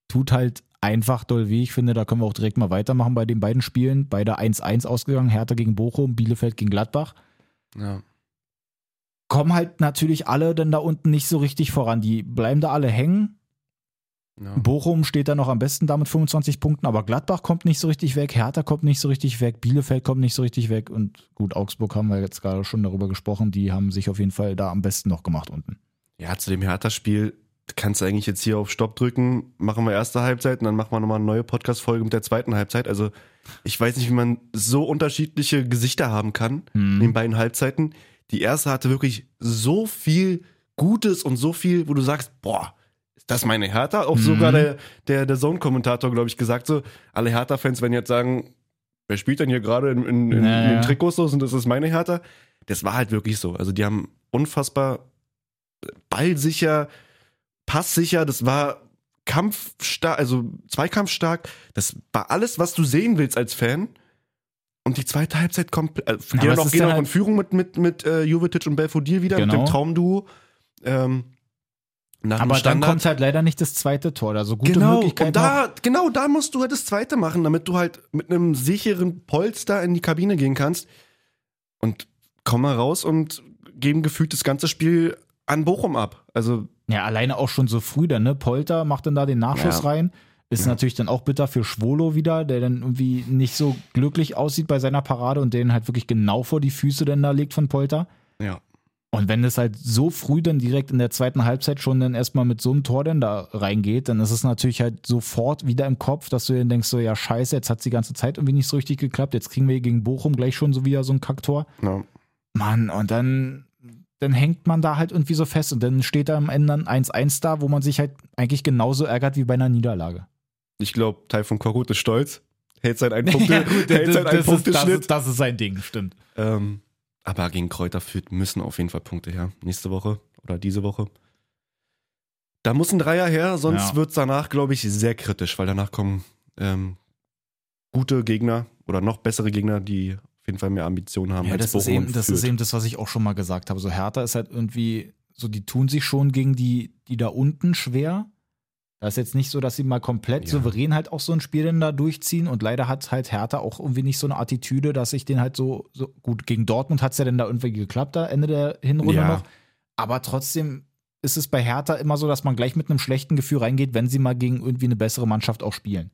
Tut halt einfach doll weh. Ich finde, da können wir auch direkt mal weitermachen bei den beiden Spielen. Beide 1-1 ausgegangen. Hertha gegen Bochum, Bielefeld gegen Gladbach ja. Kommen halt natürlich alle dann da unten nicht so richtig voran. Die bleiben da alle hängen. ja. Bochum steht da noch am besten da mit 25 Punkten, aber Gladbach kommt nicht so richtig weg, Hertha kommt nicht so richtig weg, Bielefeld kommt nicht so richtig weg und gut, Augsburg haben wir jetzt gerade schon darüber gesprochen, die haben sich auf jeden Fall da am besten noch gemacht unten. Ja, zu dem Hertha-Spiel kannst du eigentlich jetzt hier auf Stopp drücken, machen wir erste Halbzeit und dann machen wir nochmal eine neue Podcast-Folge mit der zweiten Halbzeit. Also ich weiß nicht, wie man so unterschiedliche Gesichter haben kann in den beiden Halbzeiten. Die erste hatte wirklich so viel Gutes und so viel, wo du sagst, boah, ist das meine Hertha? Auch Mhm. sogar der, der, der Zone-Kommentator, glaube ich, gesagt so, alle Hertha-Fans werden jetzt sagen, wer spielt denn hier gerade in, in, in, Ja, in den. Trikots los und das ist meine Hertha? Das war halt wirklich so. Also die haben unfassbar ballsicher, passsicher, das war kampfstark, also zweikampfstark. Das war alles, was du sehen willst als Fan. Und die zweite Halbzeit kommt, äh, auch, ist gehen dann auch halt- in Führung mit, mit, mit äh, Jovetic und Belfodil wieder, mit Genau. dem Traumduo. Ähm, Aber dann kommt halt leider nicht das zweite Tor, also gute genau, Möglichkeit und da, genau da musst du halt das zweite machen, damit du halt mit einem sicheren Polster in die Kabine gehen kannst. Und komm mal raus und geben gefühlt das ganze Spiel an Bochum ab. Also, Ja, alleine auch schon so früh dann, ne? Polter macht dann da den Nachschuss Ja. rein. Ist Ja. natürlich dann auch bitter für Schwolo wieder, der dann irgendwie nicht so glücklich aussieht bei seiner Parade und den halt wirklich genau vor die Füße dann da legt von Polter. ja. Und wenn es halt so früh dann direkt in der zweiten Halbzeit schon dann erstmal mit so einem Tor dann da reingeht, dann ist es natürlich halt sofort wieder im Kopf, dass du dann denkst so, ja scheiße, jetzt hat die ganze Zeit irgendwie nicht so richtig geklappt, jetzt kriegen wir gegen Bochum gleich schon so wieder so ein Kacktor. ja. Mann, und dann, dann hängt man da halt irgendwie so fest und dann steht da am Ende ein 1-1 da, wo man sich halt eigentlich genauso ärgert wie bei einer Niederlage. Ich glaube, Teil von Korut ist stolz. Hält sein ein Punkte, Ja, gut, hält sein ein das, ist, das, Punkteschnitt. ist, das ist sein Ding, stimmt. Ähm, aber gegen Kräuter Fürth müssen auf jeden Fall Punkte her. Nächste Woche oder diese Woche. Da muss ein Dreier her, sonst Ja. wird es danach, glaube ich, sehr kritisch, weil danach kommen ähm, gute Gegner oder noch bessere Gegner, die auf jeden Fall mehr Ambitionen haben Ja, als das, Bochum ist eben, das ist eben das, was ich auch schon mal gesagt habe. So Hertha ist halt irgendwie, so die tun sich schon gegen die, die da unten schwer. Da ist jetzt nicht so, dass sie mal komplett Ja. souverän halt auch so ein Spiel dann da durchziehen und leider hat halt Hertha auch irgendwie nicht so eine Attitüde, dass ich den halt so, so gut, gegen Dortmund hat es ja dann da irgendwie geklappt, da Ende der Hinrunde Ja. noch. Aber trotzdem ist es bei Hertha immer so, dass man gleich mit einem schlechten Gefühl reingeht, wenn sie mal gegen irgendwie eine bessere Mannschaft auch spielen.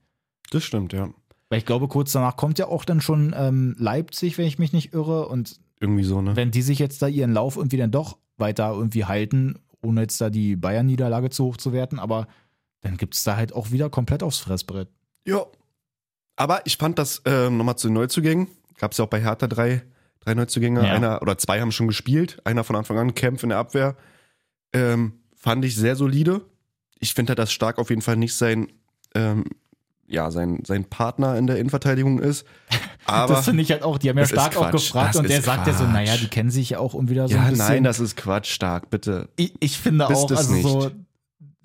Das stimmt, ja. Weil ich glaube, kurz danach kommt ja auch dann schon ähm, Leipzig, wenn ich mich nicht irre. Und Irgendwie so, ne? wenn die sich jetzt da ihren Lauf irgendwie dann doch weiter irgendwie halten, ohne jetzt da die Bayern-Niederlage zu hoch zu werten, aber dann gibt es da halt auch wieder komplett aufs Fressbrett. Ja. Aber ich fand das äh, nochmal zu den Neuzugängen. Gab es ja auch bei Hertha drei, drei Neuzugänge. Ja. Einer oder zwei haben schon gespielt. Einer von Anfang an Kämpf in der Abwehr. Ähm, fand ich sehr solide. Ich finde halt, dass Stark auf jeden Fall nicht sein, ähm, ja, sein, sein Partner in der Innenverteidigung ist. Aber das finde ich halt auch, die haben ja stark auch Quatsch. gefragt Das und der ist sagt ja so, Quatsch. naja, die kennen sich ja auch und wieder so ja, ein bisschen. nein, das ist Quatsch, Stark, bitte. ich, ich finde Bist auch, es also nicht. so,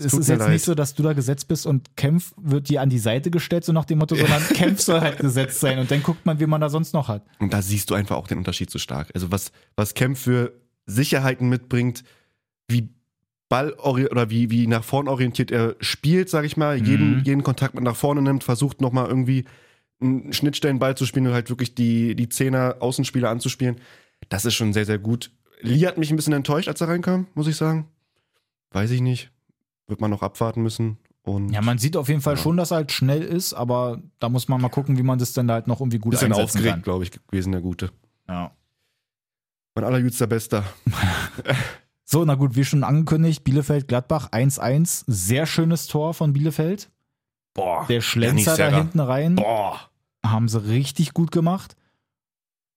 es ist jetzt leid. nicht so, dass du da gesetzt bist und Kempf wird dir an die Seite gestellt, so nach dem Motto, sondern Kempf soll halt gesetzt sein und dann guckt man, wie man da sonst noch hat. Und da siehst du einfach auch den Unterschied zu stark. Also was, was Kempf für Sicherheiten mitbringt, wie Ball oder wie, wie nach vorn orientiert er spielt, sag ich mal, jeden, Mhm. jeden Kontakt mit nach vorne nimmt, versucht nochmal irgendwie einen Schnittstellenball zu spielen und halt wirklich die, die Zehner Außenspieler anzuspielen. Das ist schon sehr, sehr gut. Lee hat mich ein bisschen enttäuscht, als er reinkam, muss ich sagen. Weiß ich nicht. Wird man noch abwarten müssen. Und Ja, man sieht auf jeden Fall Ja. schon, dass er halt schnell ist, aber da muss man mal gucken, wie man das dann halt noch irgendwie gut bisschen einsetzen aufgeregt, glaube ich, gewesen, der Gute. kann. Ja. Mein allerjüngster Bester. So, na gut, wie schon angekündigt, Bielefeld-Gladbach 1-1. Sehr schönes Tor von Bielefeld. Boah. Der Schlenzer da hinten rein. Boah. Haben sie richtig gut gemacht.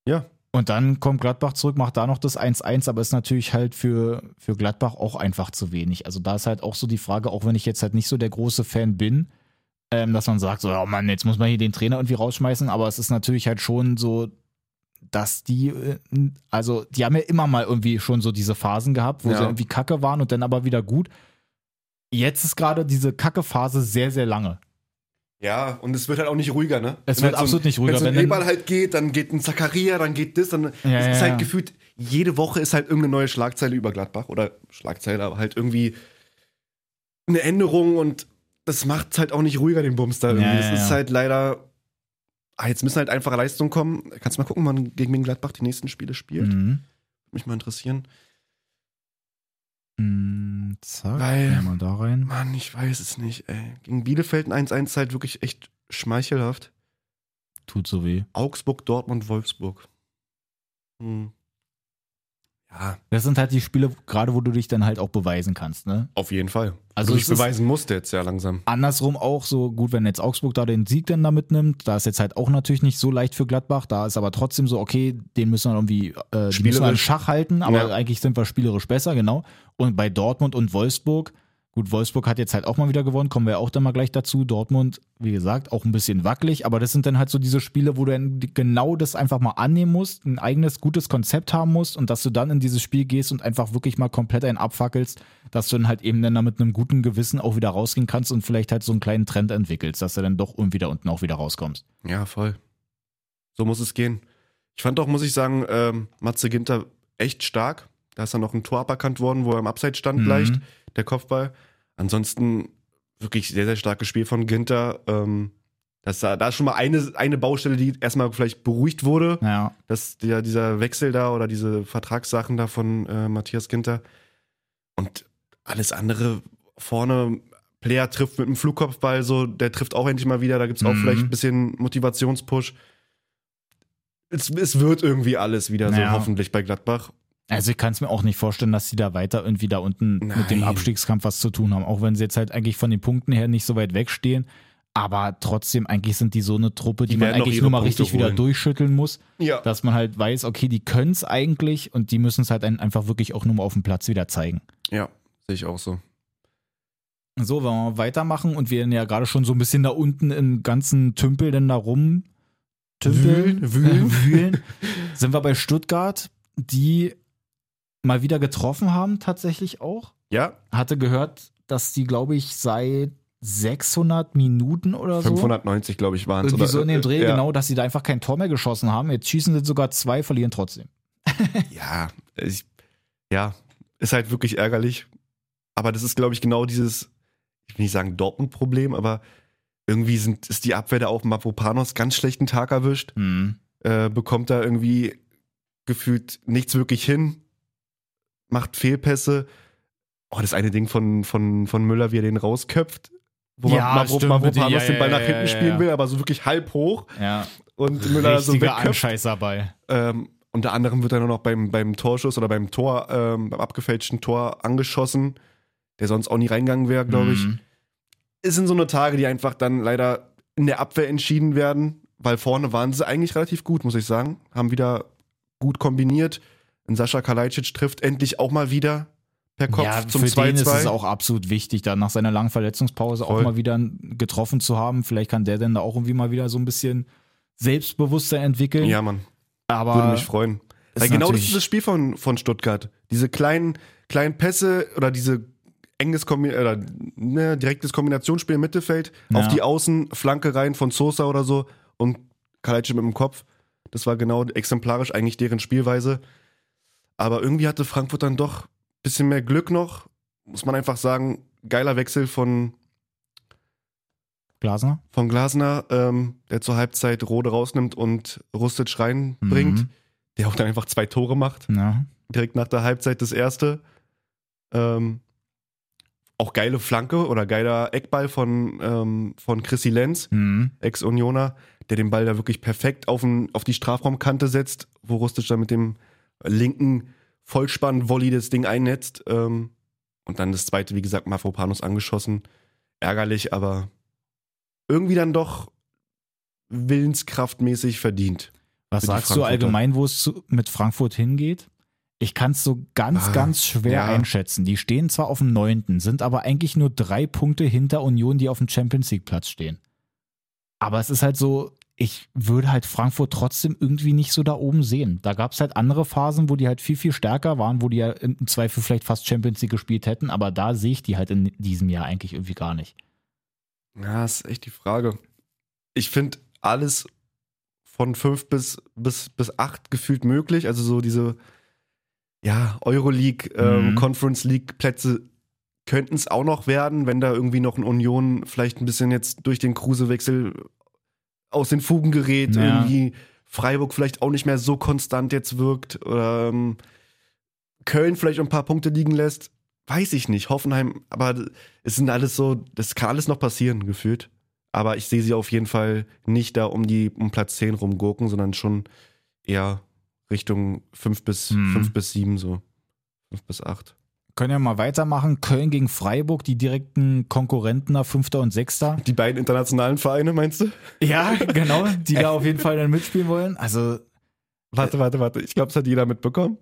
Ja. Und dann kommt Gladbach zurück, macht da noch das 1-1, aber ist natürlich halt für, für Gladbach auch einfach zu wenig. Also da ist halt auch so die Frage, auch wenn ich jetzt halt nicht so der große Fan bin, ähm, dass man sagt, so, oh Mann, jetzt muss man hier den Trainer irgendwie rausschmeißen, aber es ist natürlich halt schon so, dass die, äh, also die haben ja immer mal irgendwie schon so diese Phasen gehabt, wo Ja. sie irgendwie kacke waren und dann aber wieder gut. Jetzt ist gerade diese Kacke-Phase sehr, sehr lange. Ja, und es wird halt auch nicht ruhiger, ne? Es Wenn wird halt absolut so ein, nicht ruhiger, Wenn so ein Eberl halt geht, dann geht ein Zakaria, dann geht das, dann Ja, es ist halt gefühlt, jede Woche ist halt irgendeine neue Schlagzeile über Gladbach oder Schlagzeile, aber halt irgendwie eine Änderung und das macht halt auch nicht ruhiger, den Bums da irgendwie. Ja, das ist halt leider, ah, jetzt müssen halt einfache Leistungen kommen. Kannst du mal gucken, wann gegen wen Gladbach die nächsten Spiele spielt? Mhm. Mich mal interessieren. Mhm, zack, Weil- mal da rein. Mann, ich weiß es nicht, ey. Gegen Bielefeld ein 1-1 ist halt wirklich echt schmeichelhaft. Tut so weh. Augsburg, Dortmund, Wolfsburg. Hm. Ja, Das sind halt die Spiele, gerade wo du dich dann halt auch beweisen kannst, ne? auf jeden Fall. Also du dich beweisen musst jetzt ja langsam. Andersrum auch so, gut, wenn jetzt Augsburg da den Sieg dann da mitnimmt, da ist jetzt halt auch natürlich nicht so leicht für Gladbach, da ist aber trotzdem so, okay, den müssen wir irgendwie, äh, die müssen wir in. Schach halten, aber Ja. eigentlich sind wir spielerisch besser, genau. Und bei Dortmund und Wolfsburg, gut, Wolfsburg hat jetzt halt auch mal wieder gewonnen, kommen wir auch dann mal gleich dazu. Dortmund, wie gesagt, auch ein bisschen wackelig, aber das sind dann halt so diese Spiele, wo du dann genau das einfach mal annehmen musst, ein eigenes gutes Konzept haben musst und dass du dann in dieses Spiel gehst und einfach wirklich mal komplett einen abfackelst, dass du dann halt eben dann da mit einem guten Gewissen auch wieder rausgehen kannst und vielleicht halt so einen kleinen Trend entwickelst, dass du dann doch irgendwie da unten auch wieder rauskommst. Ja, voll. So muss es gehen. Ich fand auch, muss ich sagen, ähm, Matze Ginter echt stark. Da ist dann noch ein Tor aberkannt worden, wo er im Abseits stand, Mhm. leicht, der Kopfball. Ansonsten wirklich sehr, sehr starkes Spiel von Ginter. Ähm, das, da da ist schon mal eine, eine Baustelle, die erstmal vielleicht beruhigt wurde. Ja. dass der, dieser Wechsel da oder diese Vertragssachen da von äh, Matthias Ginter und alles andere vorne, Player trifft mit einem Flugkopfball, so, der trifft auch endlich mal wieder, da gibt es auch Mhm. vielleicht ein bisschen Motivationspush. Es, es wird irgendwie alles wieder so, Ja. hoffentlich bei Gladbach. Also ich kann es mir auch nicht vorstellen, dass sie da weiter irgendwie da unten mit dem Nein. Abstiegskampf was zu tun haben, auch wenn sie jetzt halt eigentlich von den Punkten her nicht so weit wegstehen. Aber trotzdem, eigentlich sind die so eine Truppe, die, Die man eigentlich nur mal Punkte richtig wieder holen. durchschütteln muss, Ja. dass man halt weiß, okay, die können es eigentlich und die müssen es halt ein- einfach wirklich auch nur mal auf dem Platz wieder zeigen. Ja, sehe ich auch so. So, wenn wir weitermachen und wir ja gerade schon so ein bisschen da unten im ganzen Tümpel denn da rum tümpeln, Wühlen, wühlen. wühlen, sind wir bei Stuttgart, die mal wieder getroffen haben, tatsächlich auch. Ja, Hatte gehört, dass die, glaube ich, seit 600 Minuten oder so. 590, glaube ich, waren es. Irgendwie so in dem Dreh, ja. genau, dass sie da einfach kein Tor mehr geschossen haben. Jetzt schießen sie sogar zwei, verlieren trotzdem. Ja, ich, ja, ist halt wirklich ärgerlich. Aber das ist, glaube ich, genau dieses, ich will nicht sagen Dortmund-Problem, aber irgendwie sind, ist die Abwehr da auch Mavropanos ganz schlechten Tag erwischt. Hm. Äh, bekommt da irgendwie gefühlt nichts wirklich hin, macht Fehlpässe. Oh, das eine Ding von, von, von Müller, wie er den rausköpft. Wo Ja, Mavro- stimmt, Mavropanos ja, den Ball nach hinten ja, spielen will, aber so wirklich halb hoch Ja, und Müller so wegköpft. Bei. Ähm, unter anderem wird er nur noch beim, beim Torschuss oder beim Tor, ähm, beim abgefälschten Tor angeschossen, der sonst auch nie reingegangen wäre, glaube ich. Mhm. es sind so eine Tage, die einfach dann leider in der Abwehr entschieden werden, weil vorne waren sie eigentlich relativ gut, muss ich sagen. Haben wieder gut kombiniert. Und Sascha Kalajdzic trifft endlich auch mal wieder per Kopf ja, zum für den ist es 2-2. auch absolut wichtig, da nach seiner langen Verletzungspause Voll. auch mal wieder getroffen zu haben. Vielleicht kann der denn da auch irgendwie mal wieder so ein bisschen Selbstbewusstsein entwickeln. Ja, Mann. aber Würde mich freuen. Weil genau das ist das Spiel von, von Stuttgart. Diese kleinen, kleinen Pässe oder diese enges Kombi oder, ne, direktes Kombinationsspiel im Mittelfeld Ja. auf die Außen, Flanke rein von Sosa oder so und Kalajdzic mit dem Kopf. Das war genau exemplarisch eigentlich deren Spielweise. Aber irgendwie hatte Frankfurt dann doch ein bisschen mehr Glück noch. Muss man einfach sagen, geiler Wechsel von, Glasner? von Glasner, ähm, der zur Halbzeit Rode rausnimmt und Rustic reinbringt, Mhm. der auch dann einfach zwei Tore macht Ja. direkt nach der Halbzeit das erste. Ähm, auch geile Flanke oder geiler Eckball von, ähm, von Chrissy Lenz, Mhm. Ex-Unioner, der den Ball da wirklich perfekt auf, den, auf die Strafraumkante setzt, wo Rustic dann mit dem linken Vollspann-Volley das Ding einnetzt. Ähm, und dann das zweite, wie gesagt, Mafropanus angeschossen. Ärgerlich, aber irgendwie dann doch willenskraftmäßig verdient. Was sagst du allgemein, wo es mit Frankfurt hingeht? Ich kann es so ganz, Ah, ganz schwer ja. einschätzen. Die stehen zwar auf dem neunten, sind aber eigentlich nur drei Punkte hinter Union, die auf dem Champions League Platz stehen. Aber es ist halt so, ich würde halt Frankfurt trotzdem irgendwie nicht so da oben sehen. Da gab es halt andere Phasen, wo die halt viel, viel stärker waren, wo die ja im Zweifel vielleicht fast Champions League gespielt hätten, aber da sehe ich die halt in diesem Jahr eigentlich irgendwie gar nicht. Ja, ist echt die Frage. Ich finde alles von fünf bis, bis, bis acht gefühlt möglich. Also so diese, ja, Euroleague, ähm, Mhm. Conference League Plätze könnten es auch noch werden, wenn da irgendwie noch ein Union vielleicht ein bisschen jetzt durch den Kruse-Wechsel aus den Fugen gerät, Ja. irgendwie Freiburg vielleicht auch nicht mehr so konstant jetzt wirkt oder ähm, Köln vielleicht ein paar Punkte liegen lässt. Weiß ich nicht. Hoffenheim, aber es sind alles so, das kann alles noch passieren, gefühlt. Aber ich sehe sie auf jeden Fall nicht da um die um Platz 10 rumgurken, sondern schon eher Richtung 5 bis, Mhm. 5 bis 7, so. 5 bis 8. Können ja mal weitermachen. Köln gegen Freiburg, die direkten Konkurrenten da, Fünfter und Sechster. Die beiden internationalen Vereine, meinst du? Ja, genau, die da auf jeden Fall dann mitspielen wollen. Also, Warte, warte, warte. Ich glaube, es hat jeder mitbekommen.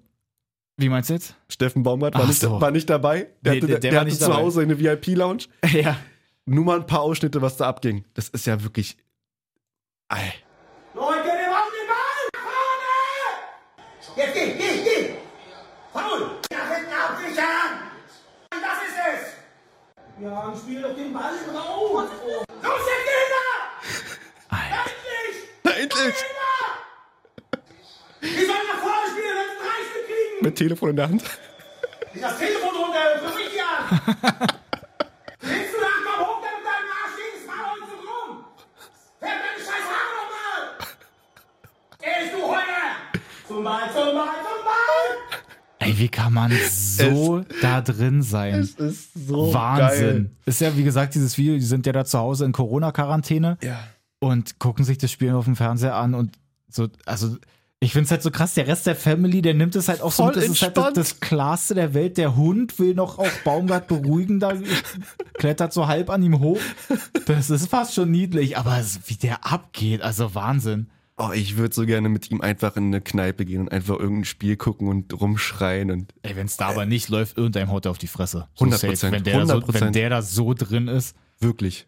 wie meinst du jetzt? Steffen Baumgart war, so. war nicht dabei. Der Nee, hatte, der- der der war hatte nicht zu dabei. Hause eine VIP-Lounge. Ja. Nur mal ein paar Ausschnitte, was da abging. Das ist ja wirklich. Ei. Leute, wir machen den Ball! Vorne! Jetzt geh, geh, geh! Faul! Nach hinten absichern! Das ist es! Ja, und spiel doch den Ball drauf! Los, jetzt geht er! Endlich! Endlich! Die sollen nach vorne spielen, wenn sie drei Stück kriegen! Mit Telefon in der Hand. Das Telefon runter, ruf mich an! Willst du nach, komm hoch, damit deinem Arsch links, fahr uns so rum! Fährt deine scheiß Haare nochmal! Gehst du heute! Zum Ball, zum Ball, zum Ball! Ey, wie kann man so da drin sein? ist so Wahnsinn. Ist ja, wie gesagt, dieses Video, die sind ja da zu Hause in Corona-Quarantäne Ja. und gucken sich das Spiel auf dem Fernseher an und so, also. Ich finde es halt so krass, der Rest der Family, der nimmt es halt auch so Voll mit, das ist halt das, entspannt. das Klarste der Welt. Der Hund will noch auch Baumgart beruhigen, da klettert so halb an ihm hoch. Das ist fast schon niedlich, aber es- wie der abgeht, also Wahnsinn. Oh, ich würde so gerne mit ihm einfach in eine Kneipe gehen und einfach irgendein Spiel gucken und rumschreien und. Ey, wenn es da aber nicht läuft, irgendeinem haut er auf die Fresse. So 100%, safe, Wenn der, da so, 100%. wenn der da so drin ist. Wirklich.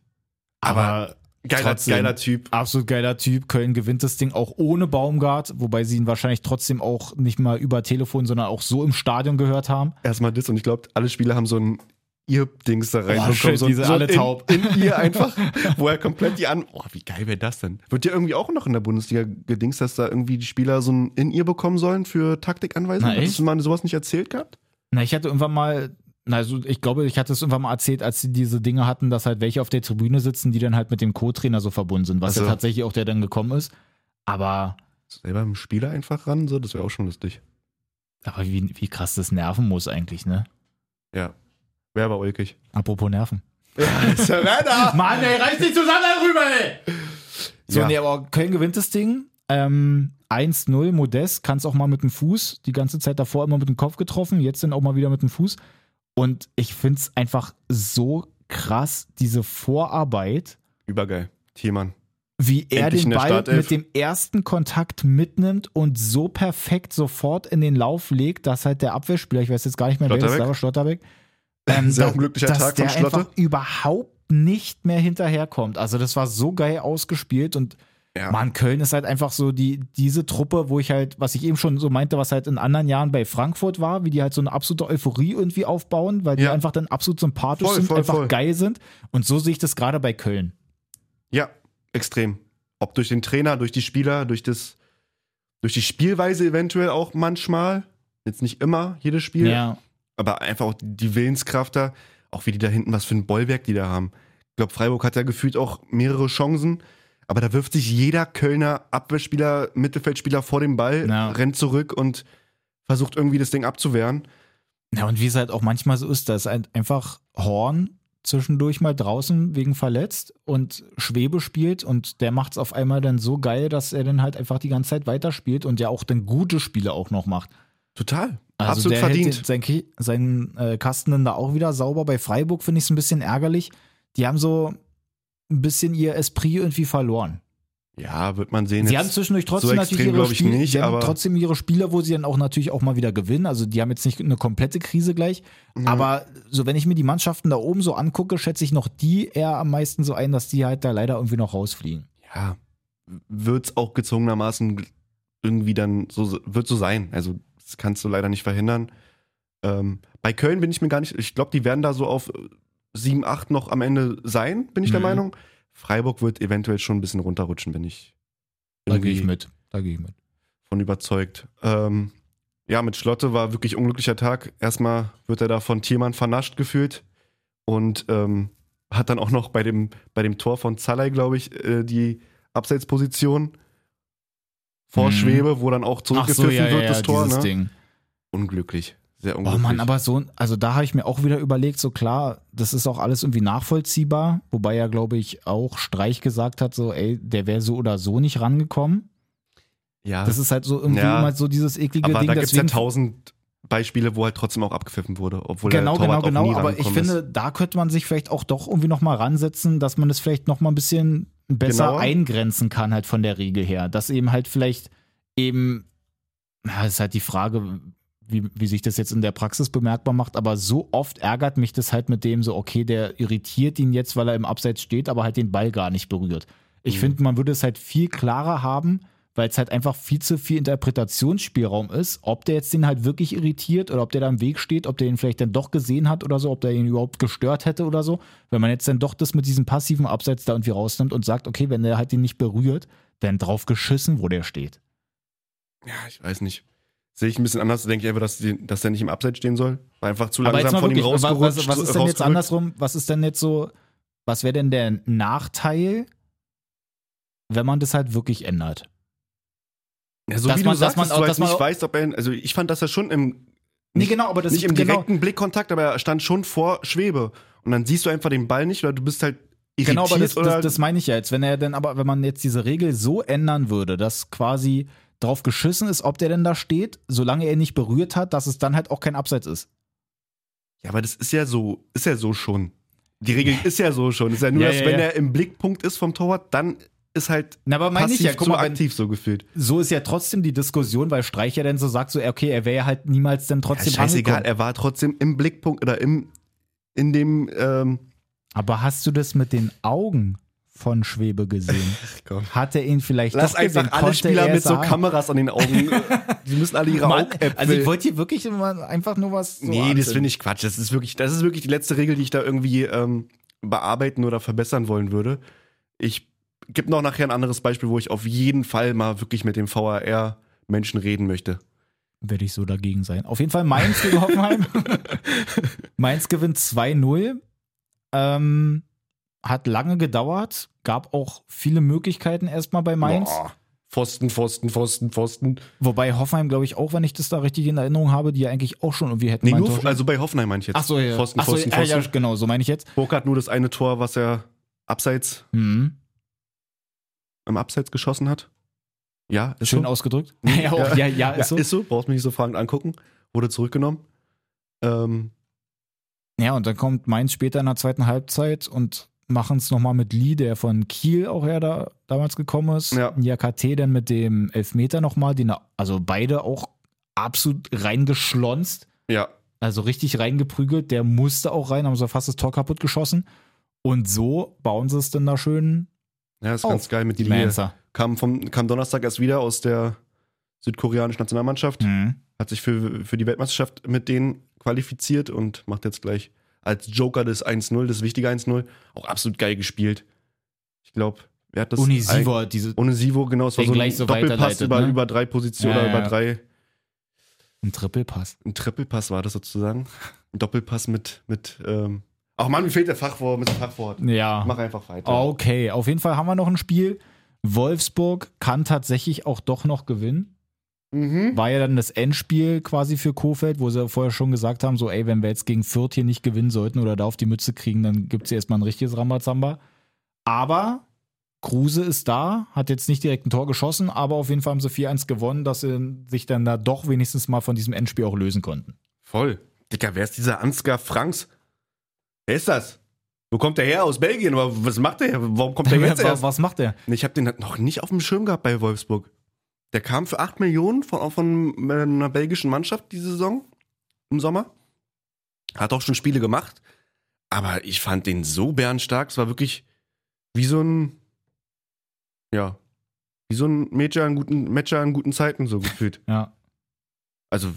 Aber Geiler, trotzdem, geiler Typ. Absolut geiler Typ. Köln gewinnt das Ding auch ohne Baumgart, wobei sie ihn wahrscheinlich trotzdem auch nicht mal über Telefon, sondern auch so im Stadion gehört haben. Erstmal das und ich glaube, alle Spieler haben so ein Ihr-Dings da reinbekommen. shit, so, die sind so alle in, taub. In ihr einfach, wo er komplett die an. Oh, wie geil wäre das denn? Wird ja irgendwie auch noch in der Bundesliga gedings, dass da irgendwie die Spieler so ein in ihr bekommen sollen für Taktikanweisungen? Hast du mal sowas nicht erzählt gehabt? Na, ich hatte irgendwann mal, na, also ich glaube, ich hatte es irgendwann mal erzählt, als sie diese Dinge hatten, dass halt welche auf der Tribüne sitzen, die dann halt mit dem Co-Trainer so verbunden sind, was Ach so. ja tatsächlich auch der dann gekommen ist. Aber, Selber im Spieler einfach ran, so, das wäre auch schon lustig. aber wie, wie krass das nerven muss eigentlich, ne? Ja. Wäre aber ulkig. Apropos Nerven. Serena! Mann, ey, reiß dich zusammen darüber, ey! So, Ja. nee, aber Köln gewinnt das Ding. Ähm, 1-0, Modest, kann es auch mal mit dem Fuß. Die ganze Zeit davor immer mit dem Kopf getroffen, jetzt dann auch mal wieder mit dem Fuß. Und ich finde es einfach so krass, diese Vorarbeit, Übergeil. Thiemann. wie er Endlich den Ball Startelf. mit dem ersten Kontakt mitnimmt und so perfekt sofort in den Lauf legt, dass halt der Abwehrspieler, ich weiß jetzt gar nicht mehr, wer das Schlotterbeck? war, Schlotterbeck, ähm, Sehr da- unglücklicher dass Tag der von Schlotte. einfach überhaupt nicht mehr hinterherkommt. Also das war so geil ausgespielt und Ja. Mann, Köln ist halt einfach so die, diese Truppe, wo ich halt, was ich eben schon so meinte, was halt in anderen Jahren bei Frankfurt war, wie die halt so eine absolute Euphorie irgendwie aufbauen, weil die Ja. einfach dann absolut sympathisch Voll, sind, voll, einfach voll. geil sind. Und so sehe ich das gerade bei Köln. Ja, extrem. Ob durch den Trainer, durch die Spieler, durch das, durch die Spielweise eventuell auch manchmal. Jetzt nicht immer, jedes Spiel. Ja. Aber einfach auch die Willenskraft da, auch wie die da hinten, was für ein Bollwerk die da haben. Ich glaube, Freiburg hat ja gefühlt auch mehrere Chancen, aber da wirft sich jeder Kölner Abwehrspieler, Mittelfeldspieler vor den Ball, Ja. rennt zurück und versucht irgendwie das Ding abzuwehren. Ja, und wie es halt auch manchmal so ist, da ist einfach Horn zwischendurch mal draußen wegen verletzt und Schwebe spielt und der macht es auf einmal dann so geil, dass er dann halt einfach die ganze Zeit weiterspielt und ja auch dann gute Spiele auch noch macht. Total. Also Absolut verdient. sein, seinen äh, Kasten dann da auch wieder sauber. Bei Freiburg finde ich es ein bisschen ärgerlich. Die haben so ein bisschen ihr Esprit irgendwie verloren. Ja, wird man sehen. Sie haben zwischendurch trotzdem so natürlich extrem ihre ich Spiele, nicht, sie haben trotzdem ihre Spieler, wo sie dann auch natürlich auch mal wieder gewinnen. Also die haben jetzt nicht eine komplette Krise gleich. Mhm. Aber so wenn ich mir die Mannschaften da oben so angucke, schätze ich noch die eher am meisten so ein, dass die halt da leider irgendwie noch rausfliegen. ja, wird es auch gezwungenermaßen irgendwie dann so, wird so sein. Also, das kannst du leider nicht verhindern. Ähm, bei Köln bin ich mir gar nicht, ich glaube, die werden da so auf 7, 8 noch am Ende sein, bin ich der Mhm. Meinung. Freiburg wird eventuell schon ein bisschen runterrutschen, bin ich. Da gehe ich mit. Da gehe ich mit. von überzeugt. Ähm, ja, mit Schlotte war wirklich unglücklicher Tag. Erstmal wird er da von Thiermann vernascht gefühlt und ähm, hat dann auch noch bei dem, bei dem Tor von Zalay, glaube ich, äh, die Abseitsposition vor Mhm. Wo dann auch zurückgepfiffen wird, das Tor. Ne? Ding. Unglücklich. Sehr Oh unglücklich. Mann, aber so, also da habe ich mir auch wieder überlegt, so klar, das ist auch alles irgendwie nachvollziehbar, wobei ja, glaube ich, auch Streich gesagt hat, so, ey, der wäre so oder so nicht rangekommen. ja, Das ist halt so irgendwie Ja. immer so dieses eklige aber Ding. da gibt es ja tausend Beispiele, wo halt trotzdem auch abgepfiffen wurde, obwohl Genau, der genau, Torwart auch genau. Aber ich finde, ist. da könnte man sich vielleicht auch doch irgendwie nochmal ransetzen, dass man das vielleicht nochmal ein bisschen besser Genauer? eingrenzen kann, halt von der Regel her. Dass eben halt vielleicht eben, na, ist halt die Frage, wie, wie sich das jetzt in der Praxis bemerkbar macht, aber so oft ärgert mich das halt mit dem so, okay, der irritiert ihn jetzt, weil er im Abseits steht, aber halt den Ball gar nicht berührt. Ich Mhm. finde, man würde es halt viel klarer haben, weil es halt einfach viel zu viel Interpretationsspielraum ist, ob der jetzt den halt wirklich irritiert oder ob der da im Weg steht, ob der ihn vielleicht dann doch gesehen hat oder so, ob der ihn überhaupt gestört hätte oder so. Wenn man jetzt dann doch das mit diesem passiven Abseits da irgendwie rausnimmt und sagt, okay, wenn der halt den nicht berührt, dann drauf geschissen, wo der steht. Ja, ich weiß nicht. Sehe ich ein bisschen anders, denke ich einfach, dass, die, dass der nicht im Abseits stehen soll. War einfach zu langsam von ihm wirklich, wa- rausgerutscht. was, was ist denn jetzt andersrum? Was ist denn jetzt so, was wäre denn der Nachteil, wenn man das halt wirklich ändert? Ja, so Dass wie man- du dass sagst, man dass auch- du dass halt man nicht weißt, ob er, also ich fand das ja schon im, Nee, genau, aber das nicht im genau, direkten Blickkontakt, aber er stand schon vor Schwebe. Und dann siehst du einfach den Ball nicht, oder du bist halt irritiert Genau, aber das, das, das meine ich ja jetzt. Wenn er denn aber, wenn man jetzt diese Regel so ändern würde, dass quasi drauf geschissen ist, ob der denn da steht, solange er nicht berührt hat, dass es dann halt auch kein Abseits ist. Ja, aber das ist ja so, ist ja so schon. Die Regel ist ja so schon. Ist ja nur, Ja, dass ja, wenn ja. er im Blickpunkt ist vom Torwart, dann ist halt Na, aber meine ich ja, guck mal, aktiv so gefühlt. so ist ja trotzdem die Diskussion, weil Streich ja dann so sagt, so, okay, er wäre halt niemals dann Ja, trotzdem scheißegal, rangekommen. er war trotzdem im Blickpunkt oder im, in dem, ähm, Aber hast du das mit den Augen von Schwebe gesehen? Hat er ihn vielleicht Lass einfach alle Spieler er mit so sagen? Kameras an den Augen. Die müssen alle ihre Mann, Augäpfel. also ich wollte hier wirklich immer einfach nur was so nee, das finde ich Quatsch. Das ist wirklich, das ist wirklich die letzte Regel, die ich da irgendwie ähm, bearbeiten oder verbessern wollen würde. Ich gebe noch nachher ein anderes Beispiel, wo ich auf jeden Fall mal wirklich mit dem VAR Menschen reden möchte. werde ich so dagegen sein. Auf jeden Fall Mainz gegen Hoffenheim. Mainz gewinnt 2-0. Ähm, hat lange gedauert. Gab auch viele Möglichkeiten erstmal bei Mainz. Boah. Pfosten, Pfosten, Pfosten, Pfosten. Wobei Hoffenheim, glaube ich, auch, wenn ich das da richtig in Erinnerung habe, die ja eigentlich auch schon irgendwie hätten Nee, nur, also bei Hoffenheim meine ich jetzt. Ach so, ja. Pfosten, Ach so, Pfosten, ja, ja, Pfosten. genau, so meine ich jetzt. Burkhardt hat nur das eine Tor, was er abseits, Mhm. Im Abseits geschossen hat. Ja, ist Schön so. ausgedrückt. Ja, auch, ja, ja, ist so. Ist so, brauchst mich nicht so fragend angucken. Wurde zurückgenommen. Ähm, Ja, und dann kommt Mainz später in der zweiten Halbzeit und machen es nochmal mit Lee, der von Kiel auch her da, damals gekommen ist. Ja. Niakate dann mit dem Elfmeter nochmal, den also beide auch absolut reingeschlonzt, Ja. also richtig reingeprügelt. Der musste auch rein, haben sie fast das Tor kaputt geschossen. Und so bauen sie es dann da schön Ja, ist ganz geil mit die Lee. Kam, vom, kam Donnerstag erst wieder aus der südkoreanischen Nationalmannschaft. Mhm. Hat sich für, für die Weltmeisterschaft mit denen qualifiziert und macht jetzt gleich als Joker das 1-0, das wichtige 1-0. Auch absolut geil gespielt. Ich glaube, wer hat das? Unisivo hat diese Unisivo, genau. Es war so ein so Doppelpass über, ne? über drei Positionen Ja, oder über ja. drei. ein Trippelpass. Ein Trippelpass war das sozusagen. Ein Doppelpass mit. mit ähm Ach Mann, mir fehlt der Fachwort mit dem Fachwort. Ja. Mach einfach weiter. Okay, auf jeden Fall haben wir noch ein Spiel. Wolfsburg kann tatsächlich auch doch noch gewinnen. Mhm. War ja dann das Endspiel quasi für Kofeld, wo sie vorher schon gesagt haben, so ey, wenn wir jetzt gegen Fürth hier nicht gewinnen sollten oder da auf die Mütze kriegen, dann gibt es erstmal ein richtiges Rambazamba. Aber Kruse ist da, hat jetzt nicht direkt ein Tor geschossen, aber auf jeden Fall haben sie 4-1 gewonnen, dass sie sich dann da doch wenigstens mal von diesem Endspiel auch lösen konnten. Voll. Dicker, wer ist dieser Ansgar Franks? Wer ist das? Wo kommt der her? Aus Belgien? Aber was macht der? Warum kommt der jetzt was, erst? was macht der? Ich habe den noch nicht auf dem Schirm gehabt bei Wolfsburg. Der kam für 8 Millionen von, von einer belgischen Mannschaft diese Saison im Sommer. Hat auch schon Spiele gemacht. Aber ich fand den so bärenstark. Es war wirklich wie so ein, ja, wie so ein Major in guten, Matcher in guten Zeiten so gefühlt. Ja. Also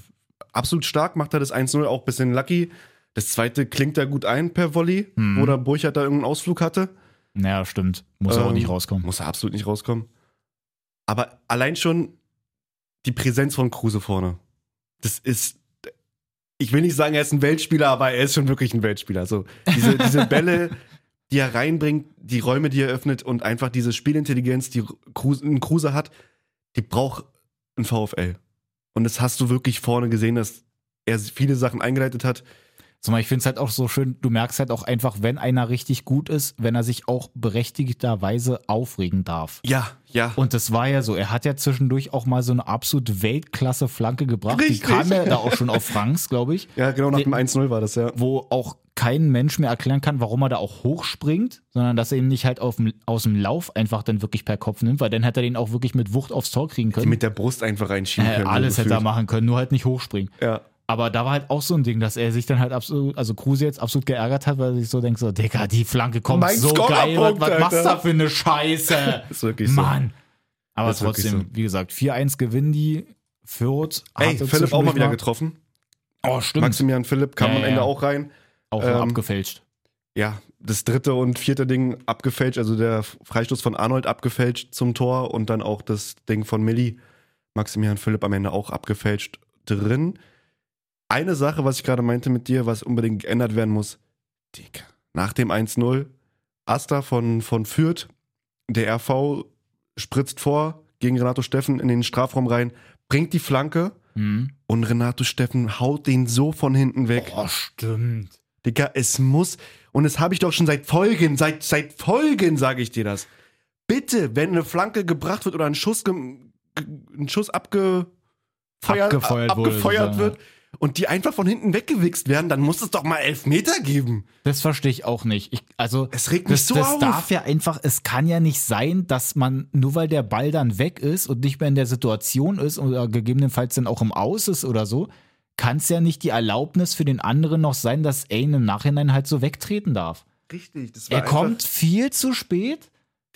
absolut stark macht er das 1-0, auch ein bisschen lucky. Das zweite klingt da gut ein per Volley, Mhm. wo der Burchard da irgendeinen Ausflug hatte. Naja, stimmt. Muss ja auch Ähm, nicht rauskommen. Muss er absolut nicht rauskommen. Aber allein schon die Präsenz von Kruse vorne. Das ist. Ich will nicht sagen, er ist ein Weltspieler, aber er ist schon wirklich ein Weltspieler. So, diese, diese Bälle, die er reinbringt, die Räume, die er öffnet und einfach diese Spielintelligenz, die Kruse, ein Kruse hat, die braucht ein VfL. Und das hast du wirklich vorne gesehen, dass er viele Sachen eingeleitet hat. Zumal ich finde es halt auch so schön, du merkst halt auch einfach, wenn einer richtig gut ist, wenn er sich auch berechtigterweise aufregen darf. Ja, ja. Und das war ja so, er hat ja zwischendurch auch mal so eine absolut Weltklasse-Flanke gebracht. Richtig. Die kam ja da auch schon auf Franks, glaube ich, ja, genau nach dem 1-0 war das, ja. wo auch kein Mensch mehr erklären kann, warum er da auch hochspringt, sondern dass er ihn nicht halt dem, aus dem Lauf einfach dann wirklich per Kopf nimmt, weil dann hätte er den auch wirklich mit Wucht aufs Tor kriegen können. mit der Brust einfach reinschieben Äh, können. alles hätte er machen können, nur halt nicht hochspringen. Ja. Aber da war halt auch so ein Ding, dass er sich dann halt absolut, also Kruse jetzt absolut geärgert hat, weil er sich so denkt, so, Digga, die Flanke kommt Mein so geil, was, was machst du da für eine Scheiße? Ist wirklich so. Mann. Aber Ist trotzdem, so. wie gesagt, 4-1 gewinnen die, Fürth. Ey, Philipp auch mal wieder getroffen. Oh, stimmt. Maximilian Philipp kam Ja, am Ende ja. auch rein. auch ähm, abgefälscht. Ja, das dritte und vierte Ding abgefälscht, also der Freistoß von Arnold abgefälscht zum Tor und dann auch das Ding von Milli, Maximilian Philipp am Ende auch abgefälscht drin. Eine Sache, was ich gerade meinte mit dir, was unbedingt geändert werden muss, Dick, nach dem 1-0, Asta von, von Fürth, der RV spritzt vor gegen Renato Steffen in den Strafraum rein, bringt die Flanke Hm. und Renato Steffen haut den so von hinten weg. Oh, stimmt. Digga, es muss, und das habe ich doch schon seit Folgen, seit, seit Folgen sage ich dir das. Bitte, wenn eine Flanke gebracht wird oder ein Schuss, ein Schuss abgefeuert, Abgefeuert wurde, abgefeuert wird und die einfach von hinten weggewichst werden, dann muss es doch mal Elfmeter geben. Das verstehe ich auch nicht. Ich, also, Es regt mich das, so das auf. darf ja einfach, es kann ja nicht sein, dass man, nur weil der Ball dann weg ist und nicht mehr in der Situation ist oder gegebenenfalls dann auch im Aus ist oder so, kann es ja nicht die Erlaubnis für den anderen noch sein, dass er ihn im Nachhinein halt so wegtreten darf. Richtig, das Er kommt viel zu spät,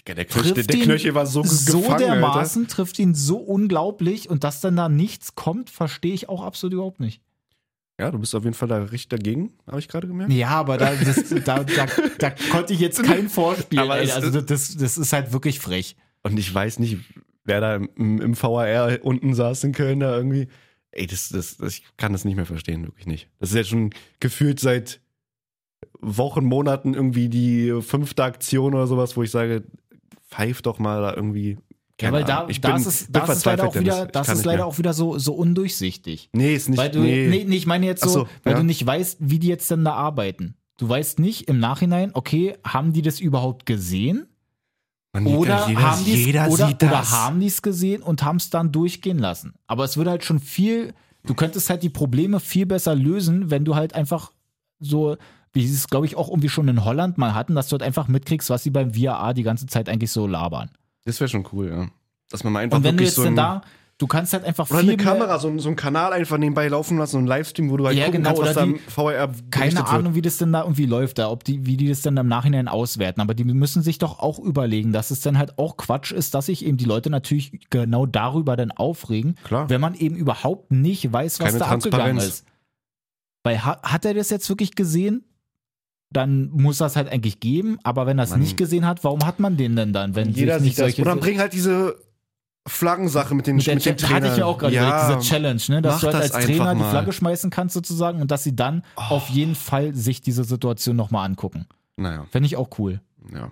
der, Knöchel, trifft der ihn Knöchel war so, so gefangen, dermaßen, trifft ihn so unglaublich und dass dann da nichts kommt, verstehe ich auch absolut überhaupt nicht. Ja, du bist auf jeden Fall da richtig dagegen, habe ich gerade gemerkt. Ja, aber da, das, da, da, da konnte ich jetzt kein Vorspiel. Also das, das ist halt wirklich frech. Und ich weiß nicht, wer da im, im VAR unten saß in Köln da irgendwie. Ey, das, das, das, ich kann das nicht mehr verstehen, wirklich nicht. Das ist jetzt schon gefühlt seit Wochen, Monaten irgendwie die fünfte Aktion oder sowas, wo ich sage, pfeif doch mal da irgendwie. Ja, keine weil da, ich das bin, ist, bin das ist leider auch wieder, das ist leider auch wieder so, so undurchsichtig. Nee, ist nicht. Weil du, nee. nee, nee, ich meine jetzt so, so, weil ja. du nicht weißt, wie die jetzt denn da arbeiten. Du weißt nicht im Nachhinein, okay, haben die das überhaupt gesehen? Mann, Oder jeder, haben die jeder oder, oder das. haben die es gesehen und haben es dann durchgehen lassen. Aber es würde halt schon viel, du könntest halt die Probleme viel besser lösen, wenn du halt einfach so, wie sie es, glaube ich, auch irgendwie schon in Holland mal hatten, dass du halt einfach mitkriegst, was sie beim VAR die ganze Zeit eigentlich so labern. Das wäre schon cool, ja. Dass man mal einfach Und wenn du wirklich jetzt so denn ein, da, du kannst halt einfach oder viel eine mehr- Kamera, so, so einen Kanal einfach nebenbei laufen lassen, so einen Livestream, wo du halt Ja, gucken genau, kannst, was die- VR keine Ahnung, wird. wie das denn da irgendwie läuft, da, ob die, wie die das dann im Nachhinein auswerten. Aber die müssen sich doch auch überlegen, dass es dann halt auch Quatsch ist, dass sich eben die Leute natürlich genau darüber dann aufregen, Klar. wenn man eben überhaupt nicht weiß, was Keine da abgegangen Transparenz. ist. Weil hat, hat er das jetzt wirklich gesehen? Dann muss das halt eigentlich geben, aber wenn Mann. nicht gesehen hat, warum hat man den denn dann, wenn Jeder sich nicht sieht das. solche Oder bring halt diese Flaggensache mit den, mit der mit den Cha- hatte ich ja auch gerade ja, überlegt, diese Challenge, ne? dass du halt das als Trainer die mal. Oh. Flagge schmeißen kannst sozusagen und dass sie dann auf jeden Fall sich diese Situation nochmal angucken. Naja, Fände ich auch cool. ja.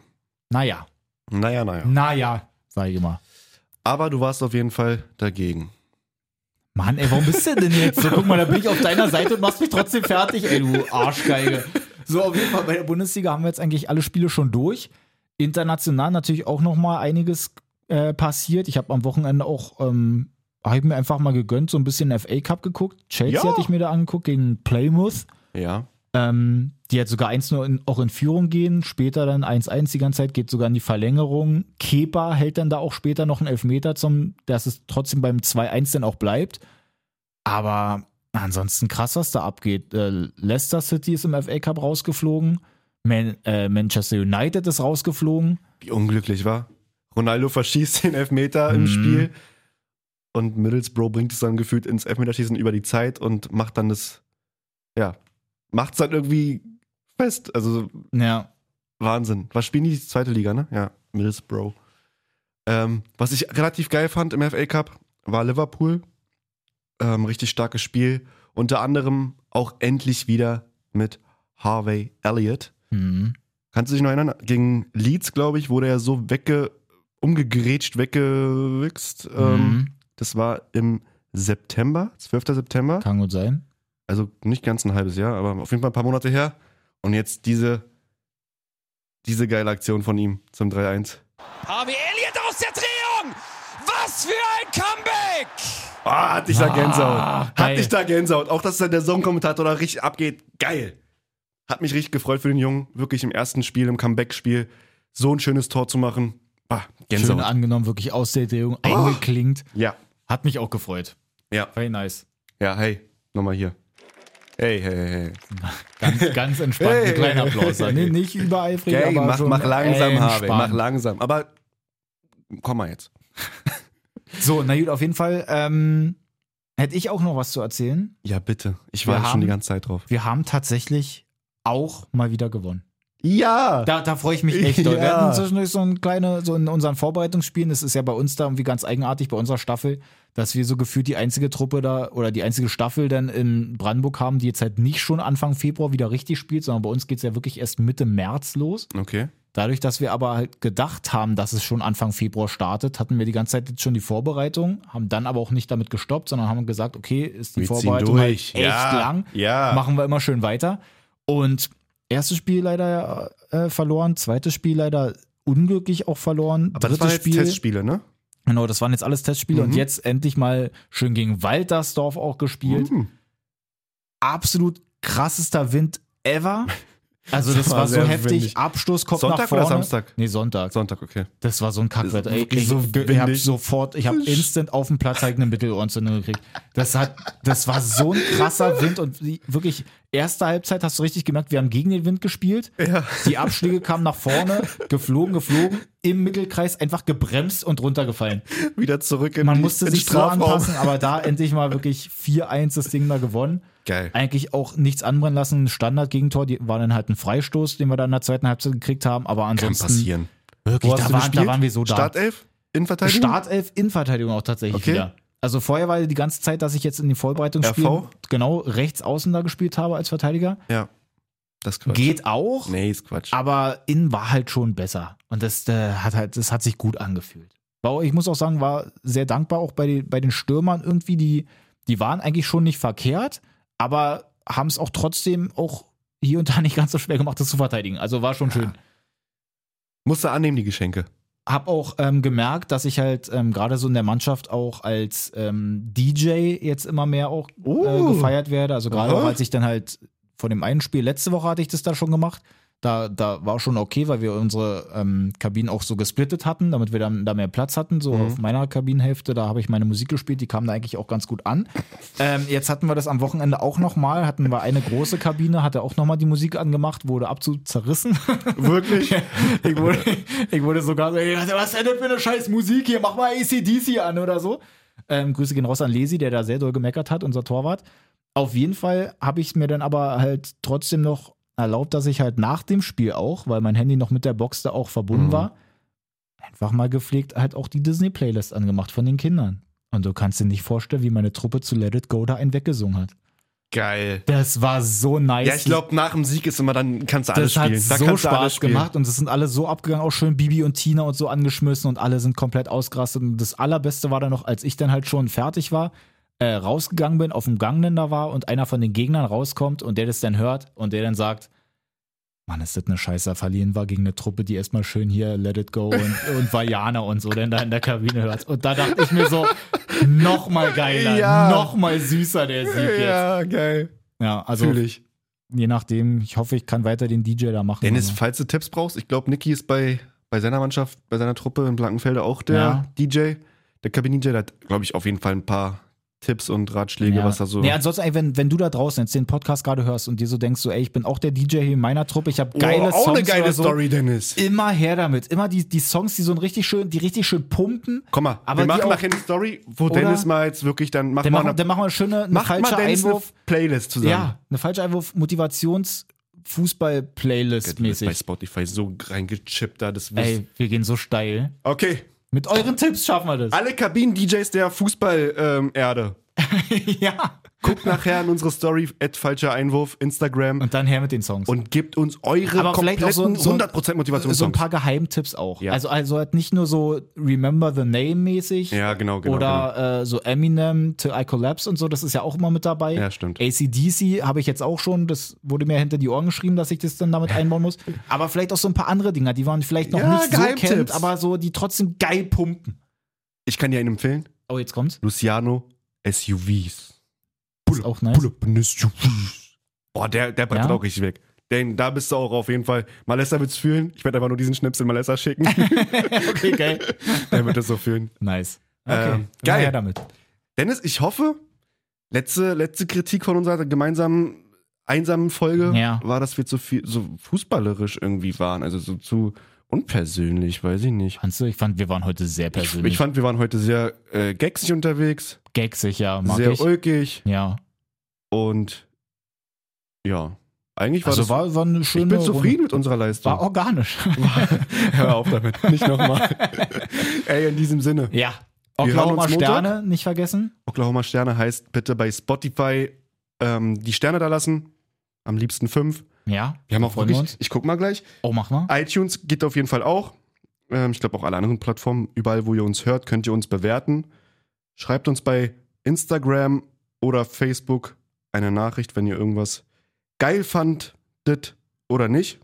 Naja, Naja, naja. naja, sag ich immer. Aber du warst auf jeden Fall dagegen. Mann, ey, warum bist du denn jetzt so? Guck mal, da bin ich auf deiner Seite und machst mich trotzdem fertig, ey, du Arschgeige. So, auf jeden Fall, bei der Bundesliga haben wir jetzt eigentlich alle Spiele schon durch. International natürlich auch nochmal einiges äh, passiert. Ich habe am Wochenende auch, ähm, habe ich mir einfach mal gegönnt, so ein bisschen FA Cup geguckt. Chelsea Ja. hatte ich mir da angeguckt gegen Plymouth. Ja. Ähm, die halt sogar 1-0 in, auch in Führung gehen, später dann 1-1 die ganze Zeit, geht sogar in die Verlängerung. Kepa hält dann da auch später noch einen Elfmeter zum, dass es trotzdem beim 2-1 dann auch bleibt. Aber ansonsten krass, was da abgeht. Äh, Leicester City ist im FA Cup rausgeflogen. Man, äh, Manchester United ist rausgeflogen. Wie unglücklich war. Ronaldo verschießt den Elfmeter Mhm. im Spiel und Middlesbrough bringt es dann gefühlt ins Elfmeterschießen über die Zeit und macht dann das, ja, macht es dann irgendwie fest. Also Ja. Wahnsinn. Was spielen die? Zweite Liga, ne? Ja, Middlesbrough. Ähm, was ich relativ geil fand im FA Cup, war Liverpool. Ähm, richtig starkes Spiel. Unter anderem auch endlich wieder mit Harvey Elliott. Mhm. Kannst du dich noch erinnern? Gegen Leeds, glaube ich, wurde er so wegge umgegrätscht, weggewichst. Ähm, Mhm. das war im September, 12. September. Kann gut sein. Also nicht ganz ein halbes Jahr, aber auf jeden Fall ein paar Monate her. Und jetzt diese, diese geile Aktion von ihm zum 3-1. Harvey Elliott aus der Drehung! Was für ein Comeback! Ah, hatte ich da Ah, Gänsehaut. geil. Hatte ich da Gänsehaut. Auch, dass der Songkommentator da richtig abgeht. Geil. Hat mich richtig gefreut für den Jungen. Wirklich im ersten Spiel, im Comeback-Spiel, so ein schönes Tor zu machen. Ah, Schön Gänsehaut. angenommen, wirklich aus der Drehung Oh. eingeklingt. Ja, Hat mich auch gefreut. ja, Very nice. ja, hey, nochmal hier. Hey, hey, hey. Ganz, ganz entspannt. Hey. Ein kleiner Applaus. Nee, nicht übereifrig, Hey, aber mach, schon mach langsam, Harvey, mach langsam. Aber komm mal jetzt. So, na gut, auf jeden Fall ähm, hätte ich auch noch was zu erzählen. Ja, bitte. Ich war schon die ganze Zeit drauf. Wir haben tatsächlich auch mal wieder gewonnen. Ja! Da, da freue ich mich echt doll. Wir Ja. hatten zwischendurch so ein kleine, so in unseren Vorbereitungsspielen, das ist ja bei uns da irgendwie ganz eigenartig, bei unserer Staffel, dass wir so gefühlt die einzige Truppe da oder die einzige Staffel dann in Brandenburg haben, die jetzt halt nicht schon Anfang Februar wieder richtig spielt, sondern bei uns geht es ja wirklich erst Mitte März los. Okay. Dadurch, dass wir aber halt gedacht haben, dass es schon Anfang Februar startet, hatten wir die ganze Zeit jetzt schon die Vorbereitung, haben dann aber auch nicht damit gestoppt, sondern haben gesagt, okay, ist die Wir Vorbereitung durch. halt echt Ja. lang, Ja. machen wir immer schön weiter. Und erstes Spiel leider äh, verloren, zweites Spiel leider unglücklich auch verloren, Aber das drittes waren jetzt Spiel. Testspiele, ne? Genau, das waren jetzt alles Testspiele und Mhm. jetzt endlich mal schön gegen Waltersdorf auch gespielt. Mhm. Absolut krassester Wind ever. Also das Das war war so heftig. windig. Abstoß kommt Sonntag nach vorne. oder Samstag? Nee, Sonntag. Sonntag, okay. Das war so ein Kackwetter. Wirklich ich, so ich, ich hab windig. sofort, ich habe instant auf dem Platz halt eine Mittelohrentzündung gekriegt. Das hat, das war so ein krasser Wind und wirklich erste Halbzeit hast du richtig gemerkt, wir haben gegen den Wind gespielt. Ja. Die Abschläge kamen nach vorne, geflogen, geflogen, im Mittelkreis einfach gebremst und runtergefallen. Wieder zurück in Man die- musste in sich so Strafraum. anpassen, aber da endlich mal wirklich 4-1 das Ding mal gewonnen. Geil. Eigentlich auch nichts anbrennen lassen. Standard-Gegentor, die war dann halt ein Freistoß, den wir dann in der zweiten Halbzeit gekriegt haben, aber Kann ansonsten passieren. wirklich, da waren, da waren wir so da. Startelf? Innenverteidigung? Startelf Innenverteidigung auch tatsächlich Okay. wieder. Also vorher war die ganze Zeit, dass ich jetzt in den Vorbereitungsspielen RV? genau rechts außen da gespielt habe als Verteidiger. Ja. Das Quatsch. Geht auch, Nee, ist Quatsch. aber innen war halt schon besser. Und das äh, hat halt, das hat sich gut angefühlt. Ich muss auch sagen, war sehr dankbar auch bei den, bei den Stürmern irgendwie, die, die waren eigentlich schon nicht verkehrt, aber haben es auch trotzdem auch hier und da nicht ganz so schwer gemacht, das zu verteidigen. Also war schon schön. Musst du annehmen, die Geschenke. Hab auch ähm, gemerkt, dass ich halt ähm, gerade so in der Mannschaft auch als ähm, DJ jetzt immer mehr auch äh, Oh. gefeiert werde. Also gerade auch als ich dann halt von dem einen Spiel, letzte Woche hatte ich das da schon gemacht. Da, da war schon okay, weil wir unsere ähm, Kabinen auch so gesplittet hatten, damit wir dann da mehr Platz hatten. So auf meiner Kabinenhälfte, da habe ich meine Musik gespielt, die kam da eigentlich auch ganz gut an. Ähm, jetzt hatten wir das am Wochenende auch nochmal, hatten wir eine große Kabine, hatte auch nochmal die Musik angemacht, wurde absolut zerrissen. Wirklich? ich, wurde, ich wurde sogar so, was ist denn für eine scheiß Musik hier? Mach mal ACDC an oder so. Ähm, Grüße gehen raus an Lesi, der da sehr doll gemeckert hat, unser Torwart. Auf jeden Fall habe ich mir dann aber halt trotzdem noch erlaubt, dass ich halt nach dem Spiel auch, weil mein Handy noch mit der Box da auch verbunden Mhm. war, einfach mal gepflegt halt auch die Disney-Playlist angemacht von den Kindern. Und du kannst dir nicht vorstellen, wie meine Truppe zu Let It Go da einen weggesungen hat. Geil. Das war so nice. Ja, ich glaube, nach dem Sieg ist immer, dann kannst du alles das hat spielen. Da so kannst du alles Spaß gemacht und es sind alle so abgegangen, auch schön Bibi und Tina und so angeschmissen und alle sind komplett ausgerastet. Und das Allerbeste war dann noch, als ich dann halt schon fertig war, äh, rausgegangen bin, auf dem Gang dann da war und einer von den Gegnern rauskommt und der das dann hört und der dann sagt, Mann, ist das eine Scheiße, verlieren war gegen eine Truppe, die erstmal schön hier Let It Go und, und Vajana und so dann da in der Kabine hört. Und da dachte ich mir so, noch mal geiler, Ja. noch mal süßer der Sieg jetzt. Ja, geil. Ja, also Fühl ich. je nachdem, ich hoffe, ich kann weiter den DJ da machen. Dennis, aber- falls du Tipps brauchst, ich glaube, Niki ist bei, bei seiner Mannschaft, bei seiner Truppe in Blankenfelde auch der Ja. DJ. Der Kabinen-DJ, der hat, glaube ich, auf jeden Fall ein paar Tipps und Ratschläge, Ja. was da so. Nee, ansonsten, ey, wenn, wenn du da draußen jetzt den Podcast gerade hörst und dir so denkst, so, ey, ich bin auch der DJ hier in meiner Truppe, ich habe geile oh, auch Songs eine geile so. Story, Dennis. Immer her damit. Immer die, die Songs, die so ein richtig schön, die richtig schön pumpen. Komm mal, Aber wir machen auch- nachher eine Story, wo Dennis mal jetzt wirklich dann macht Dann mal machen, eine, dann machen wir eine schöne, eine falsche Einwurf. eine Playlist zusammen. Ja, eine falsche Einwurf Motivations Fußball-Playlist Du bist bei. Spotify so reingechippt da, das. Ey, wir gehen so steil. Okay, Mit euren Tipps schaffen wir das. alle Kabinen-DJs der Fußball-Erde. ja. Guckt nachher in unsere Story, at falscher Einwurf, Instagram Und dann her mit den Songs. und gebt uns eure Aber vielleicht auch so, kompletten ein- so, ein- 100% so ein paar Geheimtipps auch. Ja. Also, also halt nicht nur so Remember the Name mäßig. Ja, genau, genau. Oder Äh, so Eminem, Till I Collapse und so, das ist ja auch immer mit dabei. Ja, stimmt. ACDC habe ich jetzt auch schon, das wurde mir hinter die Ohren geschrieben, dass ich das dann damit einbauen muss. Aber vielleicht auch so ein paar andere Dinger, die man vielleicht noch Ja, nicht so Geheimtipps. kennt, aber so, die trotzdem geil pumpen. Ich kann dir einen empfehlen. Oh, jetzt kommt's. Luciano SUVs. Ist auch nice. SUVs. Boah, der, der brennt Ja? auch richtig weg. Den, da bist du auch auf jeden Fall. Malessa wird's fühlen. Ich werde einfach nur diesen Schnipsel Malessa schicken. okay, geil. der wird es so fühlen. Nice. Okay, Ähm, geil. damit. Dennis, ich hoffe, letzte, letzte Kritik von unserer gemeinsamen einsamen Folge Ja. war, dass wir zu viel, so fußballerisch irgendwie waren. Also so zu unpersönlich, weiß ich nicht. Fandst du? Ich fand, wir waren heute sehr Ich, persönlich. ich fand, wir waren heute sehr äh, gagsig unterwegs, gagsig, ja, mag sehr ich. ulkig Ja. und ja, eigentlich war Also das. war, war eine schöne ich bin zufrieden Runde. mit unserer Leistung. War organisch. Hör auf damit, nicht nochmal. Ey, in diesem Sinne. ja. Oklahoma. Sterne, nicht vergessen. Oklahoma Sterne heißt bitte bei Spotify ähm, die Sterne da lassen. Am liebsten fünf. Ja. Wir haben auch freuen wir wirklich, uns. ich guck mal gleich. Oh, mach mal. iTunes geht auf jeden Fall auch. Ähm, ich glaube auch alle anderen Plattformen, überall wo ihr uns hört, könnt ihr uns bewerten. Schreibt uns bei Instagram oder Facebook eine Nachricht, wenn ihr irgendwas geil fandet oder nicht.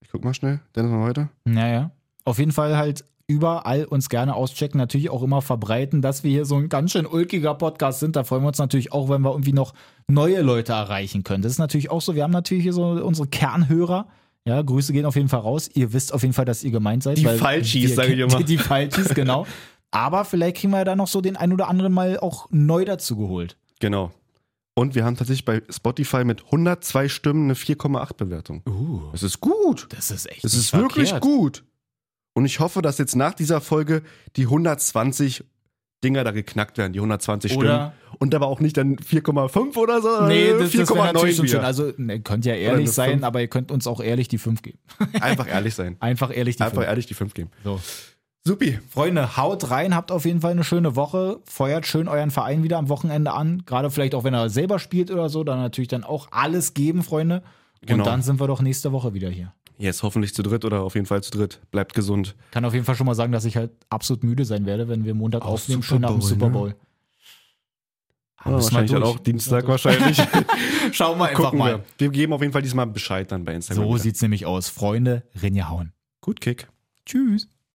Ich guck mal schnell, Dennis mal weiter. Naja. Auf jeden Fall halt überall uns gerne auschecken, natürlich auch immer verbreiten, dass wir hier so ein ganz schön ulkiger Podcast sind. Da freuen wir uns natürlich auch, wenn wir irgendwie noch neue Leute erreichen können. Das ist natürlich auch so, wir haben natürlich hier so unsere Kernhörer. Ja, Grüße gehen auf jeden Fall raus. Ihr wisst auf jeden Fall, dass ihr gemeint seid. Die Falschis, wir sag ich immer. Die, die Falschis, genau. Aber vielleicht kriegen wir ja da noch so den ein oder anderen mal auch neu dazu geholt. Genau. Und wir haben tatsächlich bei Spotify mit 102 Stimmen eine 4,8 Bewertung. Uh, Das ist gut. das ist echt Das ist wirklich verkehrt. gut. Und ich hoffe, dass jetzt nach dieser Folge die 120 Dinger da geknackt werden, die 120 Oder- Stimmen. Und aber auch nicht dann 4,5 oder so. Nee, äh, das, das wäre natürlich schon schön. Also, ihr könnt ja ehrlich sein, aber ihr könnt uns auch ehrlich die 5 geben. Einfach ehrlich sein. Einfach ehrlich die Einfach 5. ehrlich die 5 geben. So. Supi. Freunde, haut rein, habt auf jeden Fall eine schöne Woche. Feuert schön euren Verein wieder am Wochenende an. Gerade vielleicht auch, wenn er selber spielt oder so, dann natürlich dann auch alles geben, Freunde. Und Genau. dann sind wir doch nächste Woche wieder hier. Jetzt hoffentlich zu dritt oder auf jeden Fall zu dritt. Bleibt gesund. Kann auf jeden Fall schon mal sagen, dass ich halt absolut müde sein werde, wenn wir Montag Auch aufnehmen, Super schön nach dem Bowl, Super ne? Bowl. Ja, müssen wir wahrscheinlich dann durch. auch Dienstag wahrscheinlich. Schauen wir einfach Gucken mal. wir. Wir geben auf jeden Fall diesmal Bescheid dann bei Instagram. So sieht's nämlich aus. Freunde, Rinja hauen. Gut Kick. Tschüss.